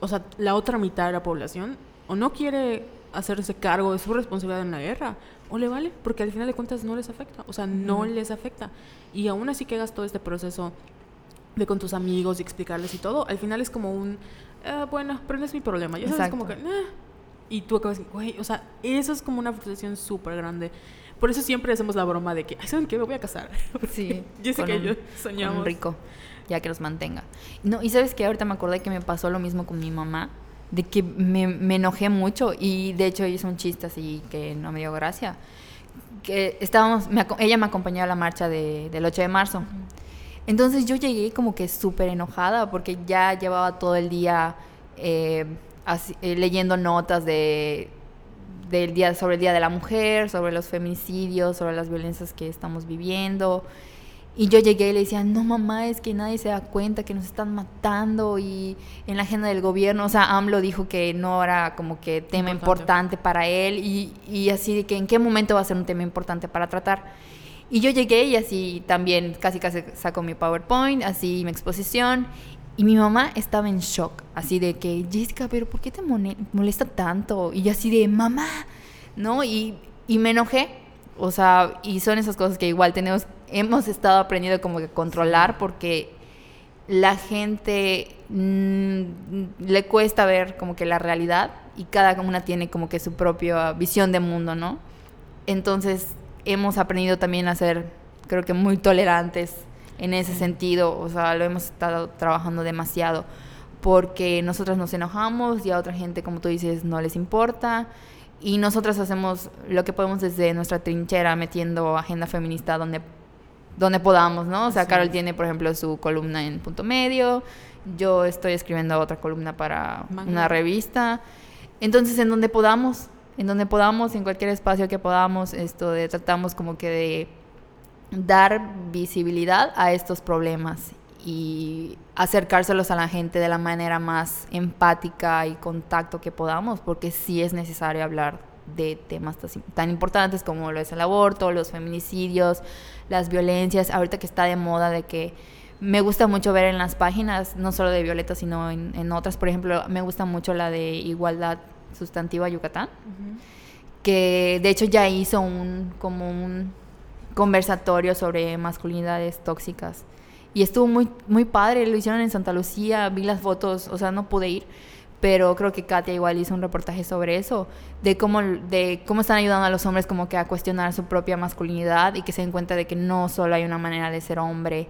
o sea, la otra mitad de la población, o no quiere hacerse cargo de su responsabilidad en la guerra, o le vale, porque al final de cuentas no les afecta, o sea, no les afecta. Y aún así que hagas todo este proceso de con tus amigos y explicarles y todo, al final es como un, "Ah, bueno, pero no es mi problema. Ya sabes, como que. "Ah". Y tú acabas, güey, o sea, eso es como una frustración súper grande. Por eso siempre hacemos la broma de que, "Ay, ¿saben qué? Me voy a casar. Sí. Jessica con y un- yo con soñamos. un rico, ya que los mantenga. No, y sabes que ahorita me acordé que me pasó lo mismo con mi mamá, de que me, me enojé mucho y de hecho hizo un chiste así que no me dio gracia. Que estábamos, me ella me acompañó a la marcha de- del 8 de marzo. Entonces yo llegué como que súper enojada porque ya llevaba todo el día eh, eh, leyendo notas de, del día, sobre el Día de la Mujer, sobre los feminicidios, sobre las violencias que estamos viviendo. Y yo llegué y le decía, no mamá, es que nadie se da cuenta que nos están matando y en la agenda del gobierno, o sea, AMLO dijo que no era como que tema Importante. importante, para él y, y así de que en qué momento va a ser un tema importante para tratar. Y yo llegué y así también casi casi saco mi PowerPoint, así mi exposición. Y mi mamá estaba en shock, así de que, Jessica, pero ¿por qué te molesta tanto? Y yo así de, mamá, ¿no? Y, y me enojé, o sea, y son esas cosas que igual tenemos, hemos estado aprendiendo como que controlar porque la gente mm, le cuesta ver como que la realidad y cada una tiene como que su propia visión de mundo, ¿no? Entonces hemos aprendido también a ser, creo que muy tolerantes en ese sentido, o sea, lo hemos estado trabajando demasiado porque nosotras nos enojamos y a otra gente, como tú dices, no les importa. Y nosotras hacemos lo que podemos desde nuestra trinchera, metiendo agenda feminista donde, donde podamos, ¿no? O sea, Carol tiene, por ejemplo, su columna en Punto Medio, yo estoy escribiendo otra columna para una revista. Entonces, en donde podamos, en donde podamos, en cualquier espacio que podamos, esto de, tratamos como que de dar visibilidad a estos problemas y acercárselos a la gente de la manera más empática y contacto que podamos, porque sí es necesario hablar de temas tan importantes como lo es el aborto, los feminicidios, las violencias, ahorita que está de moda de que me gusta mucho ver en las páginas, no solo de Violeta, sino en, en otras. Por ejemplo, me gusta mucho la de Igualdad Sustantiva Yucatán, que de hecho ya hizo un como un conversatorio sobre masculinidades tóxicas. Y estuvo muy, muy padre, lo hicieron en Santa Lucía, vi las fotos, o sea, no pude ir, pero creo que Katia igual hizo un reportaje sobre eso, de cómo, de cómo están ayudando a los hombres como que a cuestionar su propia masculinidad y que se den cuenta de que no solo hay una manera de ser hombre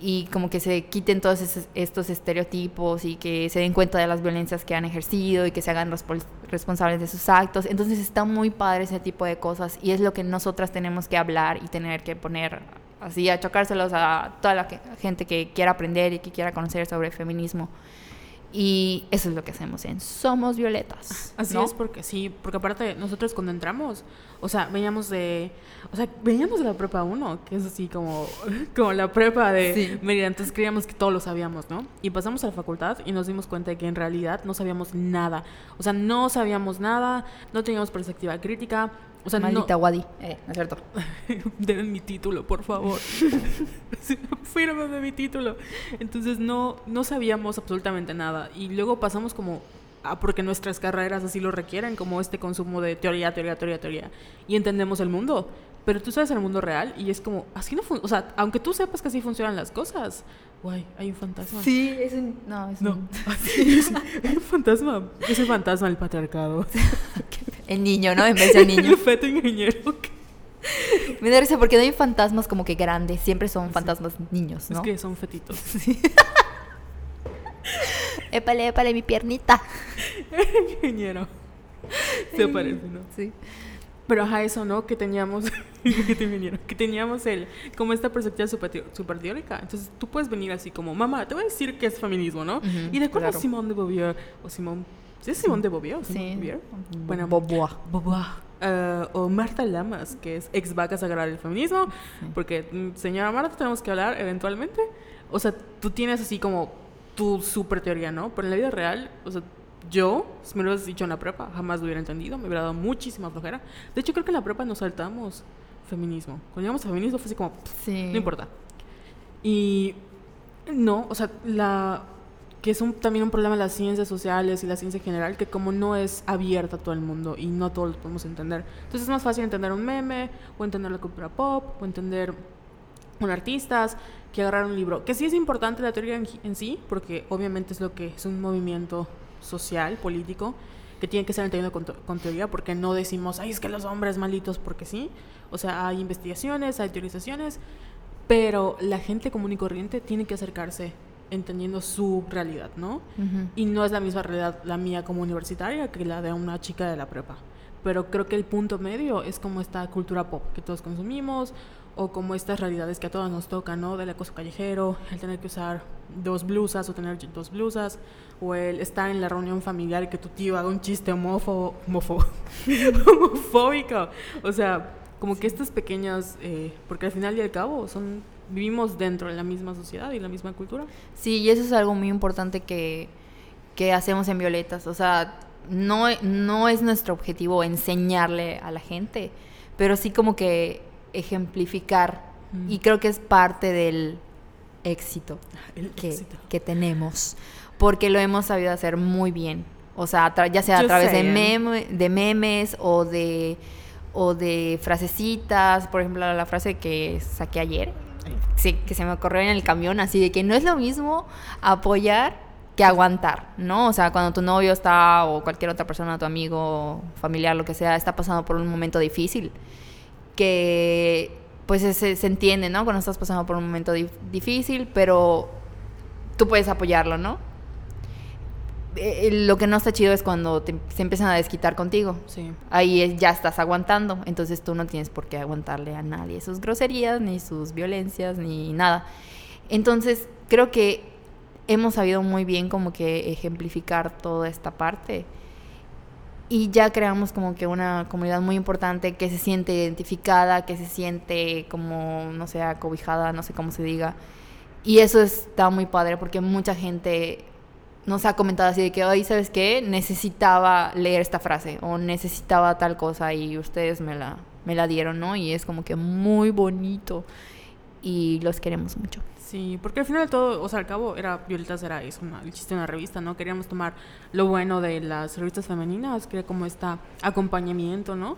y como que se quiten todos estos estereotipos y que se den cuenta de las violencias que han ejercido y que se hagan respo- responsables de sus actos. Entonces está muy padre ese tipo de cosas y es lo que nosotras tenemos que hablar y tener que poner así a chocárselos a toda la gente que quiera aprender y que quiera conocer sobre feminismo. Y eso es lo que hacemos en Somos Violetas. Así ¿no? es, porque sí, porque aparte nosotros cuando entramos, o sea, veníamos de, o sea, veníamos de la prepa 1, que es así como, como la prepa de Sí. Mérida, entonces creíamos que todo lo sabíamos, ¿no? Y pasamos a la facultad y nos dimos cuenta de que en realidad no sabíamos nada, o sea, no sabíamos nada, no teníamos perspectiva crítica, o sea, Maldita no... Wadi. Eh, no es cierto. Denme mi título, por favor. Fírmame mi título. Entonces no, no sabíamos absolutamente nada. Y luego pasamos como a- porque nuestras carreras así lo requieren, como este consumo de teoría, teoría, teoría, teoría. Y entendemos el mundo. Pero tú sabes el mundo real y es como, así no funciona. O sea, aunque tú sepas que así funcionan las cosas. Guay, hay un fantasma. Sí, es un... No, es No, un... hay un fantasma. Es el fantasma del patriarcado. El niño, ¿no? En vez del niño. El feto ingeniero. Me da risa porque no hay fantasmas como que grandes, siempre son fantasmas niños, ¿no? Es que son fetitos. Épale, épale, mi piernita. ingeniero. Se parece, ¿no? Sí. Pero ajá, eso, ¿no? Que teníamos, que te vinieron, que teníamos el, como esta perspectiva super, teórica. Entonces tú puedes venir así como, mamá, te voy a decir que es feminismo, ¿no? Y de acuerdo claro. a Simone de Beauvoir, o Simone, ¿sí es Simone de Beauvoir Sí. Beauvoir? Bueno, Boboa. Beauvoir. Eh, o Marta Lamas, que es ex vaca sagrada del feminismo, porque mm, señora Marta tenemos que hablar eventualmente. O sea, tú tienes así como tu super teoría, ¿no? Pero en la vida real, o sea, yo, si me lo hubieras dicho en la prepa, jamás lo hubiera entendido, me hubiera dado muchísima flojera. De hecho, creo que en la prepa nos saltamos feminismo. Cuando llegamos a feminismo fue así como, Sí. no importa. Y no, o sea, la que es también un problema de las ciencias sociales y la ciencia en general, que como no es abierta a todo el mundo y no todos lo podemos entender. Entonces es más fácil entender un meme, o entender la cultura pop, o entender un artistas, que agarrar un libro. Que sí es importante la teoría en, sí, porque obviamente es lo que es un movimiento social, político, que tiene que ser entendido con, con teoría, porque no decimos, ay, es que los hombres malitos, porque sí. O sea, hay investigaciones, hay teorizaciones, pero la gente común y corriente tiene que acercarse entendiendo su realidad, ¿no? Ujú. Y no es la misma realidad la mía como universitaria que la de una chica de la prepa. Pero creo que el punto medio es como esta cultura pop que todos consumimos o como estas realidades que a todos nos tocan, ¿no? Del acoso callejero, el tener que usar dos blusas o tener dos blusas o el estar en la reunión familiar y que tu tío haga un chiste homófobo, homofóbico. O sea, como que estas pequeñas, eh, porque al final y al cabo son vivimos dentro de la misma sociedad y la misma cultura. Sí, y eso es algo muy importante que, que hacemos en Violetas. O sea, no, no es nuestro objetivo enseñarle a la gente, pero sí como que ejemplificar. Mm. Y creo que es parte del éxito El que, éxito. que tenemos, porque lo hemos sabido hacer muy bien. O sea, ya sea a través de, saying. meme- de memes o de, o de frasecitas. Por ejemplo, la frase que saqué ayer, sí, que se me ocurrió en el camión, así de que no es lo mismo apoyar que aguantar, ¿no? O sea, cuando tu novio está o cualquier otra persona, tu amigo, familiar, lo que sea, está pasando por un momento difícil, que pues se, se entiende, ¿no? Cuando estás pasando por un momento dif- difícil, pero tú puedes apoyarlo, ¿no? Eh, eh, lo que no está chido es cuando te- se empiezan a desquitar contigo. Sí. Ahí es- ya estás aguantando, entonces tú no tienes por qué aguantarle a nadie sus groserías, ni sus violencias, ni nada. Entonces, creo que hemos sabido muy bien como que ejemplificar toda esta parte. Y ya creamos como que una comunidad muy importante que se siente identificada, que se siente como, no sé, acobijada, no sé cómo se diga. Y eso está muy padre porque mucha gente nos ha comentado así de que, hoy, ¿sabes qué? Necesitaba leer esta frase o necesitaba tal cosa y ustedes me la, me la dieron, ¿no? Y es como que muy bonito. y los queremos mucho. Sí, porque al final de todo, o sea, al cabo, era Violeta Será, es una, el chiste de una revista, ¿no? Queríamos tomar lo bueno de las revistas femeninas, que era como este acompañamiento, ¿no?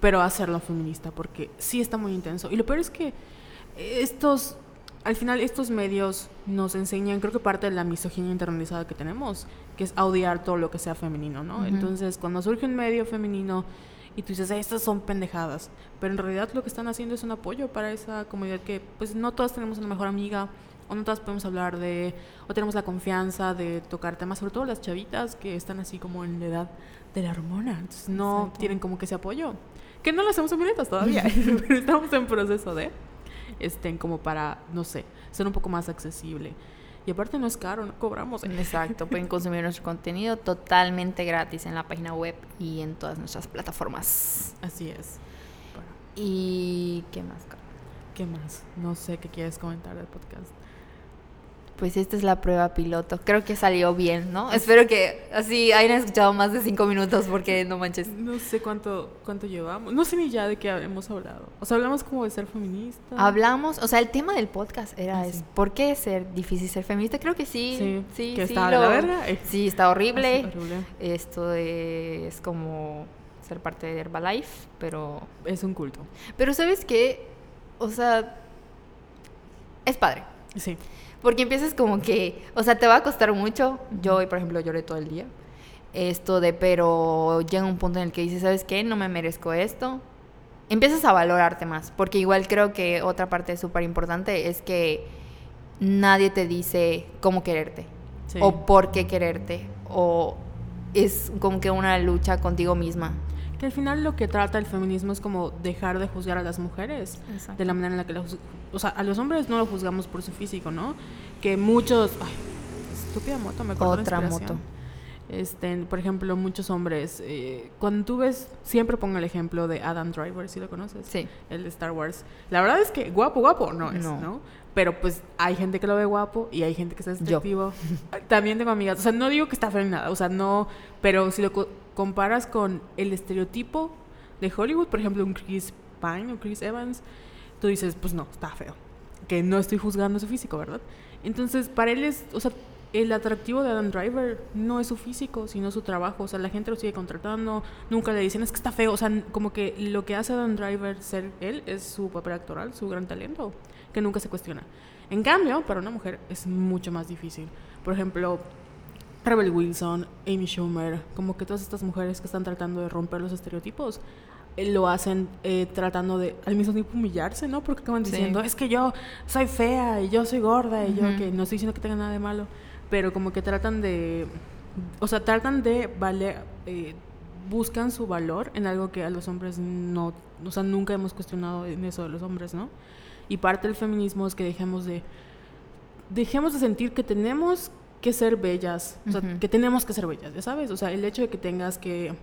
Pero hacerlo feminista, porque sí está muy intenso. Y lo peor es que estos, al final, estos medios nos enseñan, creo que parte de la misoginia internalizada que tenemos, que es odiar todo lo que sea femenino, ¿no? Entonces, cuando surge un medio femenino y tú dices, estas son pendejadas, pero en realidad lo que están haciendo es un apoyo para esa comunidad que pues no todas tenemos una mejor amiga o no todas podemos hablar de, o tenemos la confianza de tocar temas, sobre todo las chavitas que están así como en la edad de la hormona, entonces no tienen como que ese apoyo, que no lo hacemos feministas todavía, pero estamos en proceso de, estén como para, no sé, ser un poco más accesible. Y aparte no es caro, no cobramos. Exacto, pueden consumir nuestro contenido totalmente gratis en la página web y en todas nuestras plataformas. Así es. ¿Y qué más, ¿Qué más? No sé qué quieres comentar del podcast pues esta es la prueba piloto. Creo que salió bien, ¿no? Espero que así hayan escuchado más de cinco minutos porque no manches. No sé cuánto, cuánto llevamos. No sé ni ya de qué hemos hablado. O sea, hablamos como de ser feminista. Hablamos, o sea, el tema del podcast era ah, es, ¿por qué ser difícil ser feminista? Creo que sí. Sí, sí. Que está la verga. Sí, está horrible. horrible. Esto es como ser parte de Herbalife, pero... Es un culto. Pero ¿sabes qué? O sea, es padre. Sí. Porque empiezas como que, o sea, te va a costar mucho. Yo hoy, por ejemplo, lloré todo el día. Esto de, pero llega un punto en el que dices, ¿sabes qué? No me merezco esto. Empiezas a valorarte más. Porque igual creo que otra parte súper importante es que nadie te dice cómo quererte. O por qué quererte. O es como que una lucha contigo misma. Que al final lo que trata el feminismo es como dejar de juzgar a las mujeres de la manera en la que los, o sea, a los hombres no lo juzgamos por su físico, ¿no? Que muchos, ay, estúpida moto, me acuerdo Otra moto. Este, por ejemplo, muchos hombres, eh, cuando tú ves, siempre pongo el ejemplo de Adam Driver, ¿sí lo conoces? Sí. El de Star Wars. La verdad es que guapo, guapo no es, ¿no? Pero pues hay gente que lo ve guapo y hay gente que está despectivo. También tengo amigas, o sea, no digo que está feo ni nada, o sea, no, pero si lo comparas con el estereotipo de Hollywood, por ejemplo, un Chris Pine o Chris Evans, tú dices, pues no, está feo. Que no estoy juzgando su físico, ¿verdad? Entonces, para él es, o sea, el atractivo de Adam Driver no es su físico, sino su trabajo. O sea, la gente lo sigue contratando, nunca le dicen es que está feo. O sea, como que lo que hace Adam Driver ser él es su papel actoral, su gran talento, que nunca se cuestiona. En cambio, para una mujer es mucho más difícil. Por ejemplo, Rebel Wilson, Amy Schumer, como que todas estas mujeres que están tratando de romper los estereotipos, eh, lo hacen eh, tratando de al mismo tiempo humillarse, ¿no? Porque acaban diciendo, es que yo soy fea y yo soy gorda y yo que no estoy diciendo que tenga nada de malo, pero como que tratan de, o sea, tratan de valer, eh, buscan su valor en algo que a los hombres no, o sea, nunca hemos cuestionado en eso de los hombres, ¿no? Y parte del feminismo es que dejemos de, dejemos de sentir que tenemos que ser bellas, o sea, que tenemos que ser bellas, ya sabes, o sea, el hecho de que tengas que,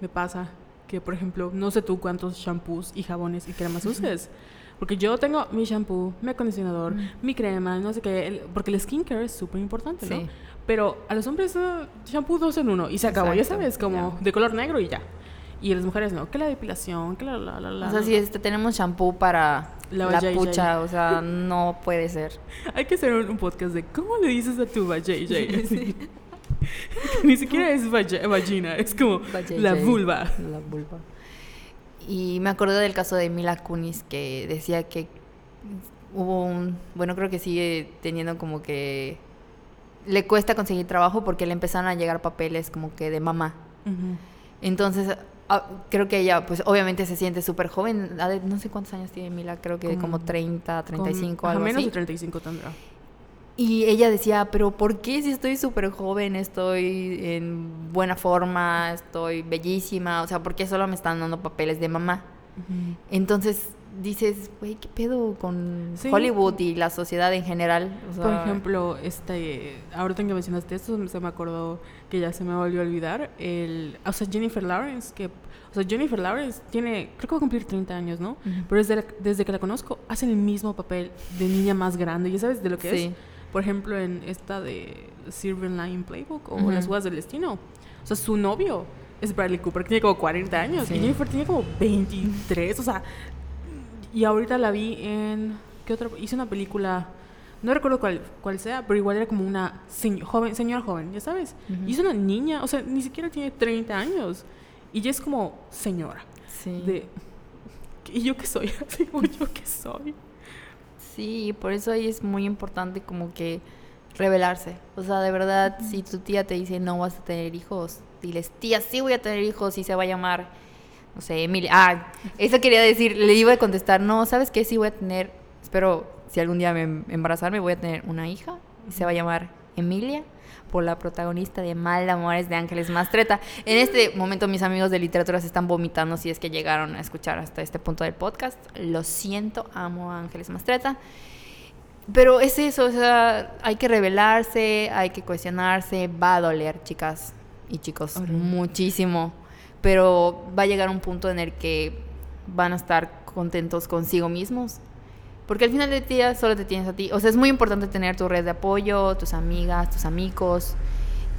me pasa que, por ejemplo, no sé tú cuántos shampoos y jabones y cremas uses, porque yo tengo mi shampoo, mi acondicionador, mi crema, no sé qué, porque el skincare es súper importante, ¿no? Pero a los hombres, uh, shampoo dos en uno y se acabó, ya sabes, como de color negro y ya. Y las mujeres no, que la depilación, que la la la la. O sea, si este, tenemos shampoo para la, pucha, o sea, no puede ser. Hay que hacer un, podcast de cómo le dices a tu JJ. Ni siquiera es vagina, es como la vulva. La vulva. Y me acuerdo del caso de Mila Kunis que decía que hubo un, bueno, creo que sigue teniendo como que le cuesta conseguir trabajo porque le empezaron a llegar papeles como que de mamá. Entonces Ah, creo que ella, pues obviamente se siente súper joven. No sé cuántos años tiene Mila, creo que como, 30, 35, algo menos de 35 tendrá. Y ella decía, pero ¿por qué si estoy súper joven, estoy en buena forma, estoy bellísima? O sea, ¿por qué solo me están dando papeles de mamá? Entonces dices, güey, ¿qué pedo con Hollywood y la sociedad en general? Por ejemplo, este, ahorita que mencionaste esto, se me acordó que ya se me volvió a olvidar, el, o sea, Jennifer Lawrence, que, o sea, Jennifer Lawrence tiene, creo que va a cumplir 30 años, ¿no? Pero desde, desde que la conozco, hace el mismo papel de niña más grande, ¿ya sabes de lo que es? Por ejemplo, en esta de Silver Line Playbook o Las Jugadas del Destino, o sea, su novio es Bradley Cooper, que tiene como 40 años, y Jennifer tiene como 23, o sea, y ahorita la vi en ¿Qué otra? Hizo una película, no recuerdo cuál, cuál sea, pero igual era como una señ- joven, señora joven, ya sabes. Ujú. Y es una niña, o sea, ni siquiera tiene 30 años. Y ya es como señora. Sí. De, ¿Y yo qué soy? ¿yo qué soy? Sí, por eso ahí es muy importante como que revelarse. O sea, de verdad, si tu tía te dice no vas a tener hijos, diles, tía, sí voy a tener hijos y se va a llamar, no sé, Emilia. Ah, eso quería decir, le iba a contestar, no, ¿sabes qué? Sí voy a tener, espero, si algún día me em- embarazarme, voy a tener una hija y se va a llamar Emilia por la protagonista de Mal Amores de Ángeles Mastreta. En este momento mis amigos de literatura se están vomitando si es que llegaron a escuchar hasta este punto del podcast. Lo siento, amo a Ángeles Mastreta. Pero es eso, o sea, hay que revelarse, hay que cuestionarse, va a doler, chicas y chicos, muchísimo. Pero va a llegar un punto en el que van a estar contentos consigo mismos. Porque al final del día solo te tienes a ti. O sea, es muy importante tener tu red de apoyo, tus amigas, tus amigos.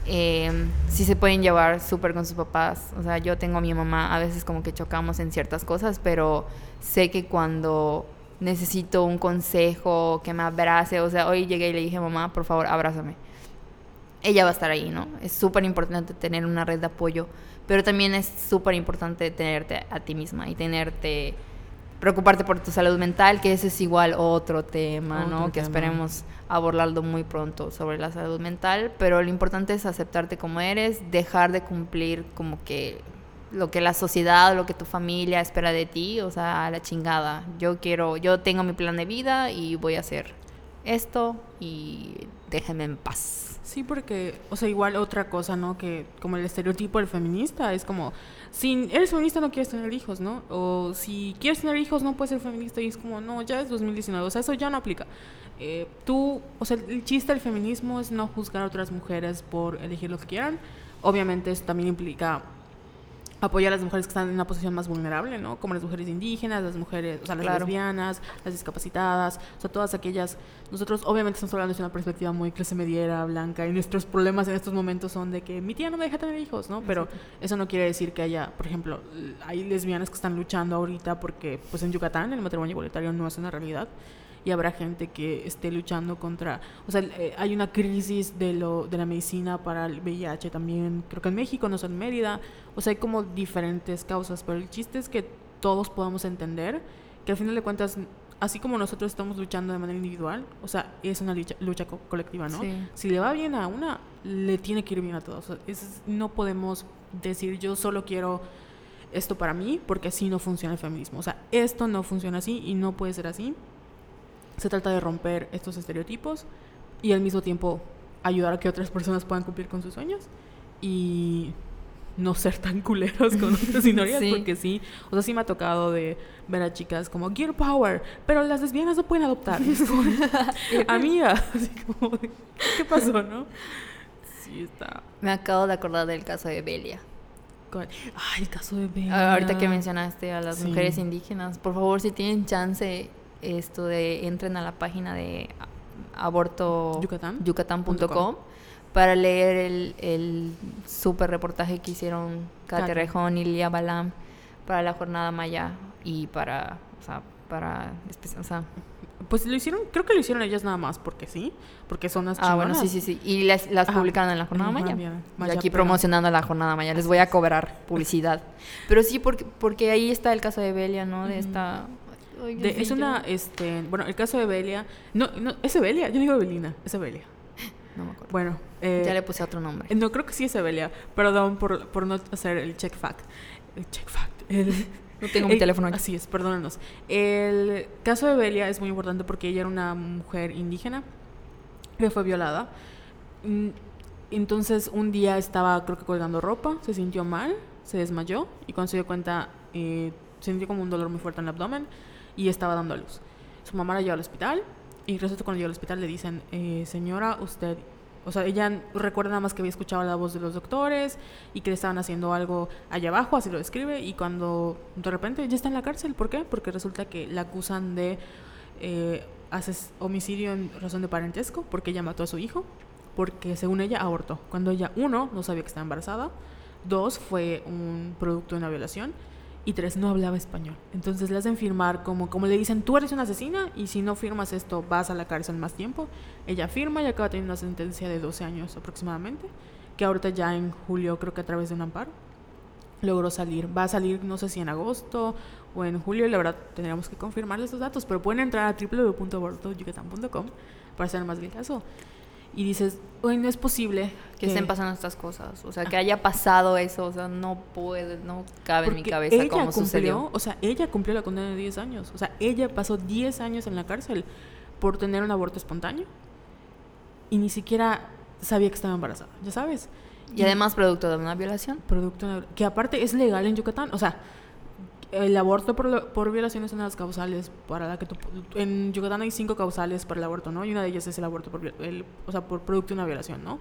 Eh, sí se pueden llevar súper con sus papás. O sea, yo tengo a mi mamá, a veces como que chocamos en ciertas cosas, pero sé que cuando necesito un consejo, que me abrace, o sea, hoy llegué y le dije, mamá, por favor, abrázame. Ella va a estar ahí, ¿no? Es súper importante tener una red de apoyo, pero también es súper importante tenerte a ti misma y tenerte, preocuparte por tu salud mental, que ese es igual otro tema, ¿no? Que esperemos abordarlo muy pronto sobre la salud mental, pero lo importante es aceptarte como eres, dejar de cumplir como que lo que la sociedad, lo que tu familia espera de ti, o sea, a la chingada. Yo quiero, yo tengo mi plan de vida y voy a hacer esto y déjenme en paz. Sí, porque, o sea, igual otra cosa, ¿no? Que como el estereotipo del feminista es como, si eres feminista no quieres tener hijos, ¿no? O si quieres tener hijos no puedes ser feminista y es como, no, ya es 2019, o sea, eso ya no aplica. Eh, tú, o sea, el chiste del feminismo es no juzgar a otras mujeres por elegir lo que quieran. Obviamente eso también implica apoyar a las mujeres que están en una posición más vulnerable, ¿no? Como las mujeres indígenas, las mujeres, o sea, las Claro. lesbianas, las discapacitadas, o sea, todas aquellas. Nosotros, obviamente, estamos hablando desde una perspectiva muy clase mediera, blanca, y nuestros problemas en estos momentos son de que mi tía no me deja tener hijos, ¿no? Pero eso no quiere decir que haya, por ejemplo, hay lesbianas que están luchando ahorita porque, pues en Yucatán, el matrimonio igualitario no es una realidad. Y habrá gente que esté luchando contra. O sea, eh, hay una crisis de, lo, de la medicina para el VIH también. Creo que en México, no solo en Mérida. O sea, hay como diferentes causas. Pero el chiste es que todos podamos entender que al final de cuentas, así como nosotros estamos luchando de manera individual, o sea, es una lucha, lucha co- colectiva, ¿no? Sí. Si le va bien a una, le tiene que ir bien a todos. O sea, es- no podemos decir yo solo quiero esto para mí porque así no funciona el feminismo. O sea, esto no funciona así y no puede ser así. Se trata de romper estos estereotipos y al mismo tiempo ayudar a que otras personas puedan cumplir con sus sueños y no ser tan culeros con otras minorías Sí. porque sí, o sea, sí me ha tocado de ver a chicas como Gear Power, pero las lesbianas no pueden adoptar. Amiga, así como, ¿qué pasó, no? Sí, está. Me acabo de acordar del caso de Belia. con- Ay, el caso de Bella. Ah, Ahorita que mencionaste a las Sí. mujeres indígenas, por favor, si tienen chance, esto de entren a la página de aborto Yucatán. yucatán.com para leer el, el super reportaje que hicieron Kate. Rejón y Lía Balam para la jornada maya y para, o sea, para, o sea, Pues lo hicieron, creo que lo hicieron ellas nada más porque sí, porque son las ah, bueno, sí, sí, sí, y las, las publicaron en la jornada maya. Y aquí pero- promocionando la jornada maya, les voy a cobrar publicidad. Pero sí, porque, porque ahí está el caso de Belia, ¿no? De esta... De- es una, este, bueno, el caso de Belia, no, no, es Evelia, yo digo Evelina, es Evelia. No me acuerdo. Bueno, eh, ya le puse otro nombre. no creo que sí es Evelia, perdón por, por no hacer el check fact. El check fact. el- No tengo mi el- teléfono aquí. Así es, perdónanos. El caso de Belia es muy importante porque ella era una mujer indígena que fue violada. Mm, Entonces un día estaba creo que colgando ropa, se sintió mal, se desmayó y cuando se dio cuenta eh, sintió como un dolor muy fuerte en el abdomen y estaba dando a luz. Su mamá la llevó al hospital y resulta cuando llegó al hospital le dicen, eh, señora, usted, o sea, ella recuerda nada más que había escuchado la voz de los doctores y que le estaban haciendo algo allá abajo, así lo describe, y cuando de repente ya está en la cárcel, ¿por qué? Porque resulta que la acusan de eh, ases- homicidio en razón de parentesco, porque ella mató a su hijo, porque según ella abortó, cuando ella, uno, no sabía que estaba embarazada, dos, fue un producto de una violación, y tres, no hablaba español. Entonces le hacen firmar como, como le dicen, tú eres una asesina y si no firmas esto vas a la cárcel más tiempo. Ella firma y acaba teniendo una sentencia de 12 años aproximadamente, que ahorita ya en julio creo que a través de un amparo logró salir. Va a salir no sé si en agosto o en julio, la verdad tendríamos que confirmarle esos datos, pero pueden entrar a www.abortoyucatán.com para hacer más del caso y dices, hoy no es posible que, estén pasando estas cosas, o sea, que haya pasado eso, o sea, no puede, no cabe en mi cabeza ella cómo cumplió, sucedió. O sea, ella cumplió la condena de 10 años, o sea, ella pasó 10 años en la cárcel por tener un aborto espontáneo y ni siquiera sabía que estaba embarazada, ya sabes. Y, además producto de una violación. Producto de, que aparte es legal en Yucatán, o sea, el aborto por, por, violación es una de las causales para la que tú, en Yucatán hay cinco causales para el aborto, ¿no? Y una de ellas es el aborto por, el, o sea, por producto de una violación, ¿no?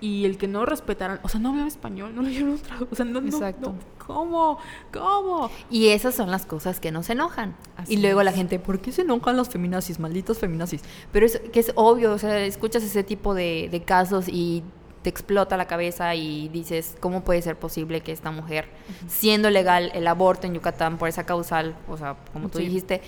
Y el que no respetaran, o sea, no hablaba español, no leyeron otra, o sea, no, Exacto. No, ¿cómo? ¿Cómo? Y esas son las cosas que nos enojan. y luego la gente, ¿por qué se enojan los feminazis, malditos feminazis? Pero es que es obvio, o sea, escuchas ese tipo de, de casos y te explota la cabeza y dices, ¿cómo puede ser posible que esta mujer, siendo legal el aborto en Yucatán por esa causal, o sea, como tú dijiste,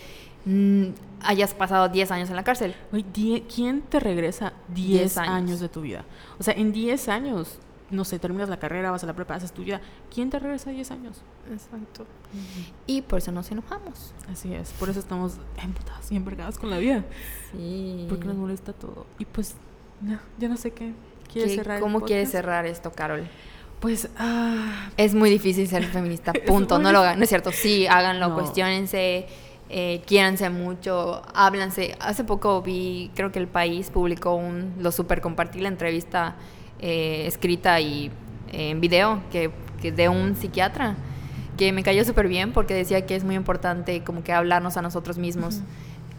mm, hayas pasado 10 años en la cárcel? ¿Quién te regresa 10 años. de tu vida? O sea, en 10 años, no sé, terminas la carrera, vas a la prepa, haces tu vida. ¿Quién te regresa 10 años? Exacto. Y por eso nos enojamos. Así es, por eso estamos emputadas y envergadas con la vida. Sí. Porque nos molesta todo. Y pues, no, yo no sé qué. ¿Cómo quieres cerrar esto, Carol? Pues ah, es muy difícil ser feminista, punto. no lo hagan, no es cierto. Sí, háganlo, cuestionense, eh, quiéranse mucho, háblanse. Hace poco vi, creo que el país publicó un, lo super compartí la entrevista eh, escrita y eh, en video que, de un psiquiatra que me cayó súper bien porque decía que es muy importante como que hablarnos a nosotros mismos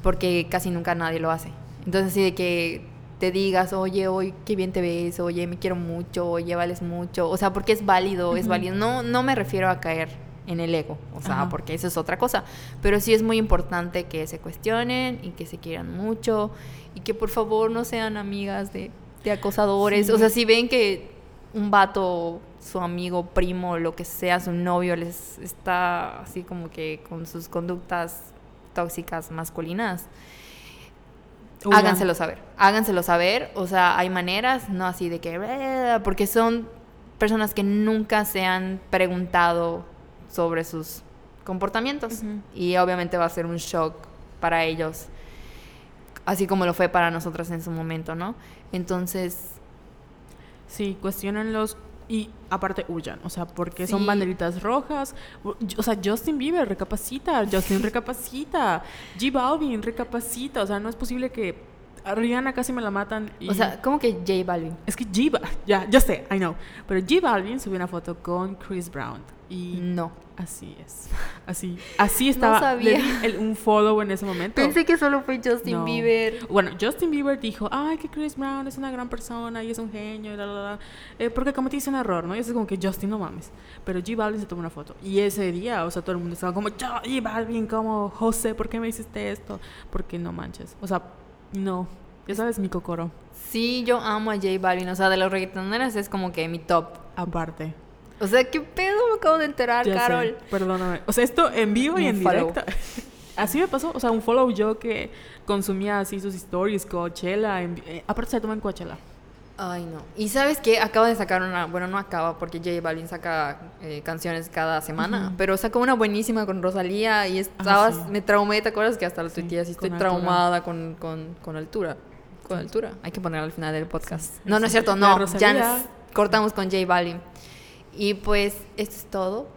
porque casi nunca nadie lo hace. Entonces, sí, de que te digas, oye, hoy qué bien te ves, oye, me quiero mucho, oye, vales mucho. O sea, porque es válido, es válido. No, no me refiero a caer en el ego, o sea, porque eso es otra cosa. Pero sí es muy importante que se cuestionen y que se quieran mucho y que por favor no sean amigas de, de acosadores. O sea, si ven que un vato, su amigo, primo, lo que sea, su novio, les está así como que con sus conductas tóxicas masculinas Háganselo saber, háganselo saber, o sea, hay maneras, no así de que, porque son personas que nunca se han preguntado sobre sus comportamientos. Y obviamente va a ser un shock para ellos, así como lo fue para nosotras en su momento, ¿no? Entonces... Sí, cuestionenlos y aparte huyan, o sea, porque son banderitas rojas. O sea, Justin Bieber recapacita, Justin recapacita, G Balvin recapacita, o sea, no es posible que a Rihanna casi me la matan. Y... O sea, ¿cómo que J Balvin? Es que G ya, ya sé, I know. Pero J Balvin subió una foto con Chris Brown. Y no. Así es. Así. Así estaba. No sabía. un follow en ese momento. Pensé que solo fue Justin Bieber. Bueno, Justin Bieber dijo, ay, que Chris Brown es una gran persona y es un genio, y eh, porque cometiste un error, ¿no? Y es como que Justin, no mames. Pero G Balvin se tomó una foto. Y ese día, o sea, todo el mundo estaba como, G Balvin, como, José, ¿por qué me hiciste esto? Porque no manches. O sea, no. Ya sabes, mi cocoro. Sí, yo amo a J Balvin. O sea, de los reggaetoneros es como que mi top. Aparte. O sea, ¿qué pedo me acabo de enterar, Carol? Perdóname. O sea, esto en vivo y en directo. Así me pasó. O sea, un follow yo que consumía así sus stories, Coachella. Eh, aparte se toma en Coachella. Ay, no. Y sabes qué? Acaba de sacar una. Bueno, no acaba porque J Balvin saca eh, canciones cada semana. Pero sacó una buenísima con Rosalía y estabas. Me traumé, ¿te acuerdas? Que hasta lo tuiteé así. Estoy traumada con, con, con altura. Con altura. Hay que ponerla al final del podcast. No, no es cierto, no. Ya cortamos con J Balvin. Y pues esto es todo.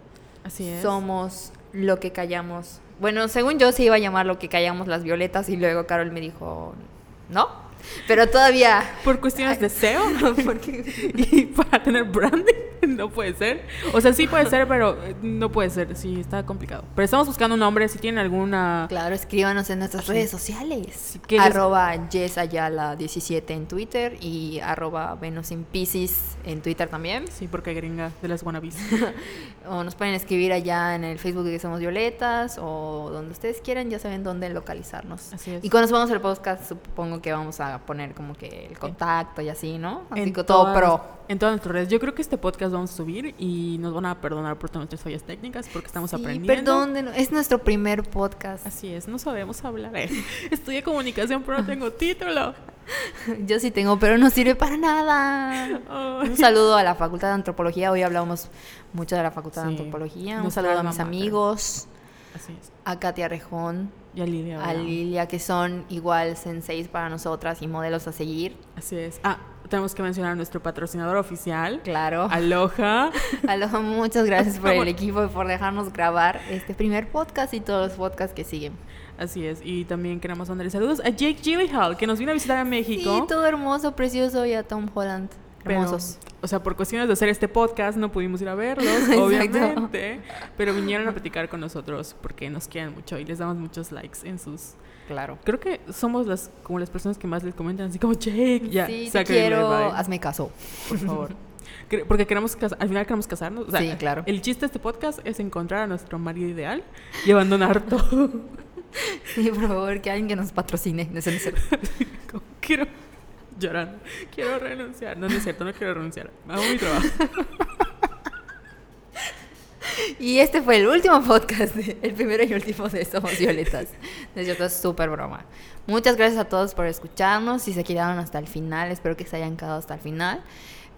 Así es. Somos lo que callamos. Bueno, según yo se iba a llamar lo que callamos las violetas y luego Carol me dijo, ¿no? Pero todavía. Por cuestiones de SEO. Porque... y para tener branding, no puede ser. O sea, sí puede ser, pero eh, no puede ser. Sí, está complicado. Pero estamos buscando un nombre. Si tienen alguna. Claro, escríbanos en nuestras redes sociales. arroba yesayala17 en Twitter y arroba Venus en en Twitter también. Sí, porque hay gringa de las wannabes. o nos pueden escribir allá en el Facebook de Somos Violetas o donde ustedes quieran. Ya saben dónde localizarnos. Así es. Y cuando subamos el podcast, supongo que vamos a poner como que el contacto y así, ¿no? Así En que todo pro. En todas nuestras redes. Yo creo que este podcast vamos a subir y nos van a perdonar por todas nuestras fallas técnicas porque estamos Sí, aprendiendo. perdón, es nuestro primer podcast. Así es, no sabemos hablar. eh. Estudié comunicación, pero no tengo título. Yo sí tengo, pero no sirve para nada. Ay. Un saludo a la Facultad de Antropología. Hoy hablamos mucho de la Facultad de Antropología. Un saludo a mis amigos, Así es. a Katia Rejón, Y a Lidia. a ¿verdad? Lilia, que son igual senseis para nosotras y modelos a seguir. Así es. Ah, tenemos que mencionar a nuestro patrocinador oficial. Claro. Aloha. Aloha, muchas gracias por el equipo y por dejarnos grabar este primer podcast y todos los podcasts que siguen. Así es. Y también queremos mandarle saludos a Jake Gyllenhaal, que nos vino a visitar a México. Sí, todo hermoso, precioso y a Tom Holland. Pero, Hermosos. o sea, por cuestiones de hacer este podcast no pudimos ir a verlos, obviamente. Pero vinieron a platicar con nosotros porque nos quieren mucho y les damos muchos likes en sus. Claro. Creo que somos las como las personas que más les comentan así como Jake, ya, sí, te quiero, bye", hazme caso. por favor. Porque queremos al final queremos casarnos. O sea, Sí, claro. El chiste de este podcast es encontrar a nuestro marido ideal y abandonar todo. Sí, por favor, que alguien que nos patrocine. No. Como, quiero llorar, quiero renunciar. No, no es cierto, no quiero renunciar. Hago mi trabajo. Y este fue el último podcast, el primero y último de Somos Violetas. De cierto, es súper broma. Muchas gracias a todos por escucharnos. Si se quedaron hasta el final, espero que se hayan quedado hasta el final.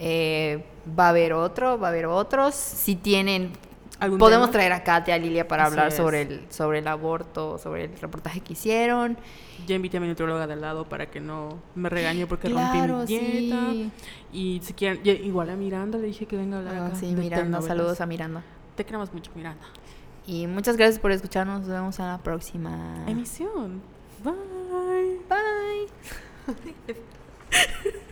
Eh, va a haber otro, va a haber otros. Si tienen, ¿Algún podemos tema? traer a Katia, a Lilia para Así hablar es. sobre el, sobre el aborto, sobre el reportaje que hicieron. Ya invité a mi nutrióloga de al lado para que no me regañe porque Claro, rompí mi dieta. sí. Y si quieren, igual a Miranda le dije que venga a hablar Ah, acá sí, Miranda, saludos a Miranda. Te queremos mucho, Miranda. Y muchas gracias por escucharnos. Nos vemos en la próxima. Emisión. Bye. Bye.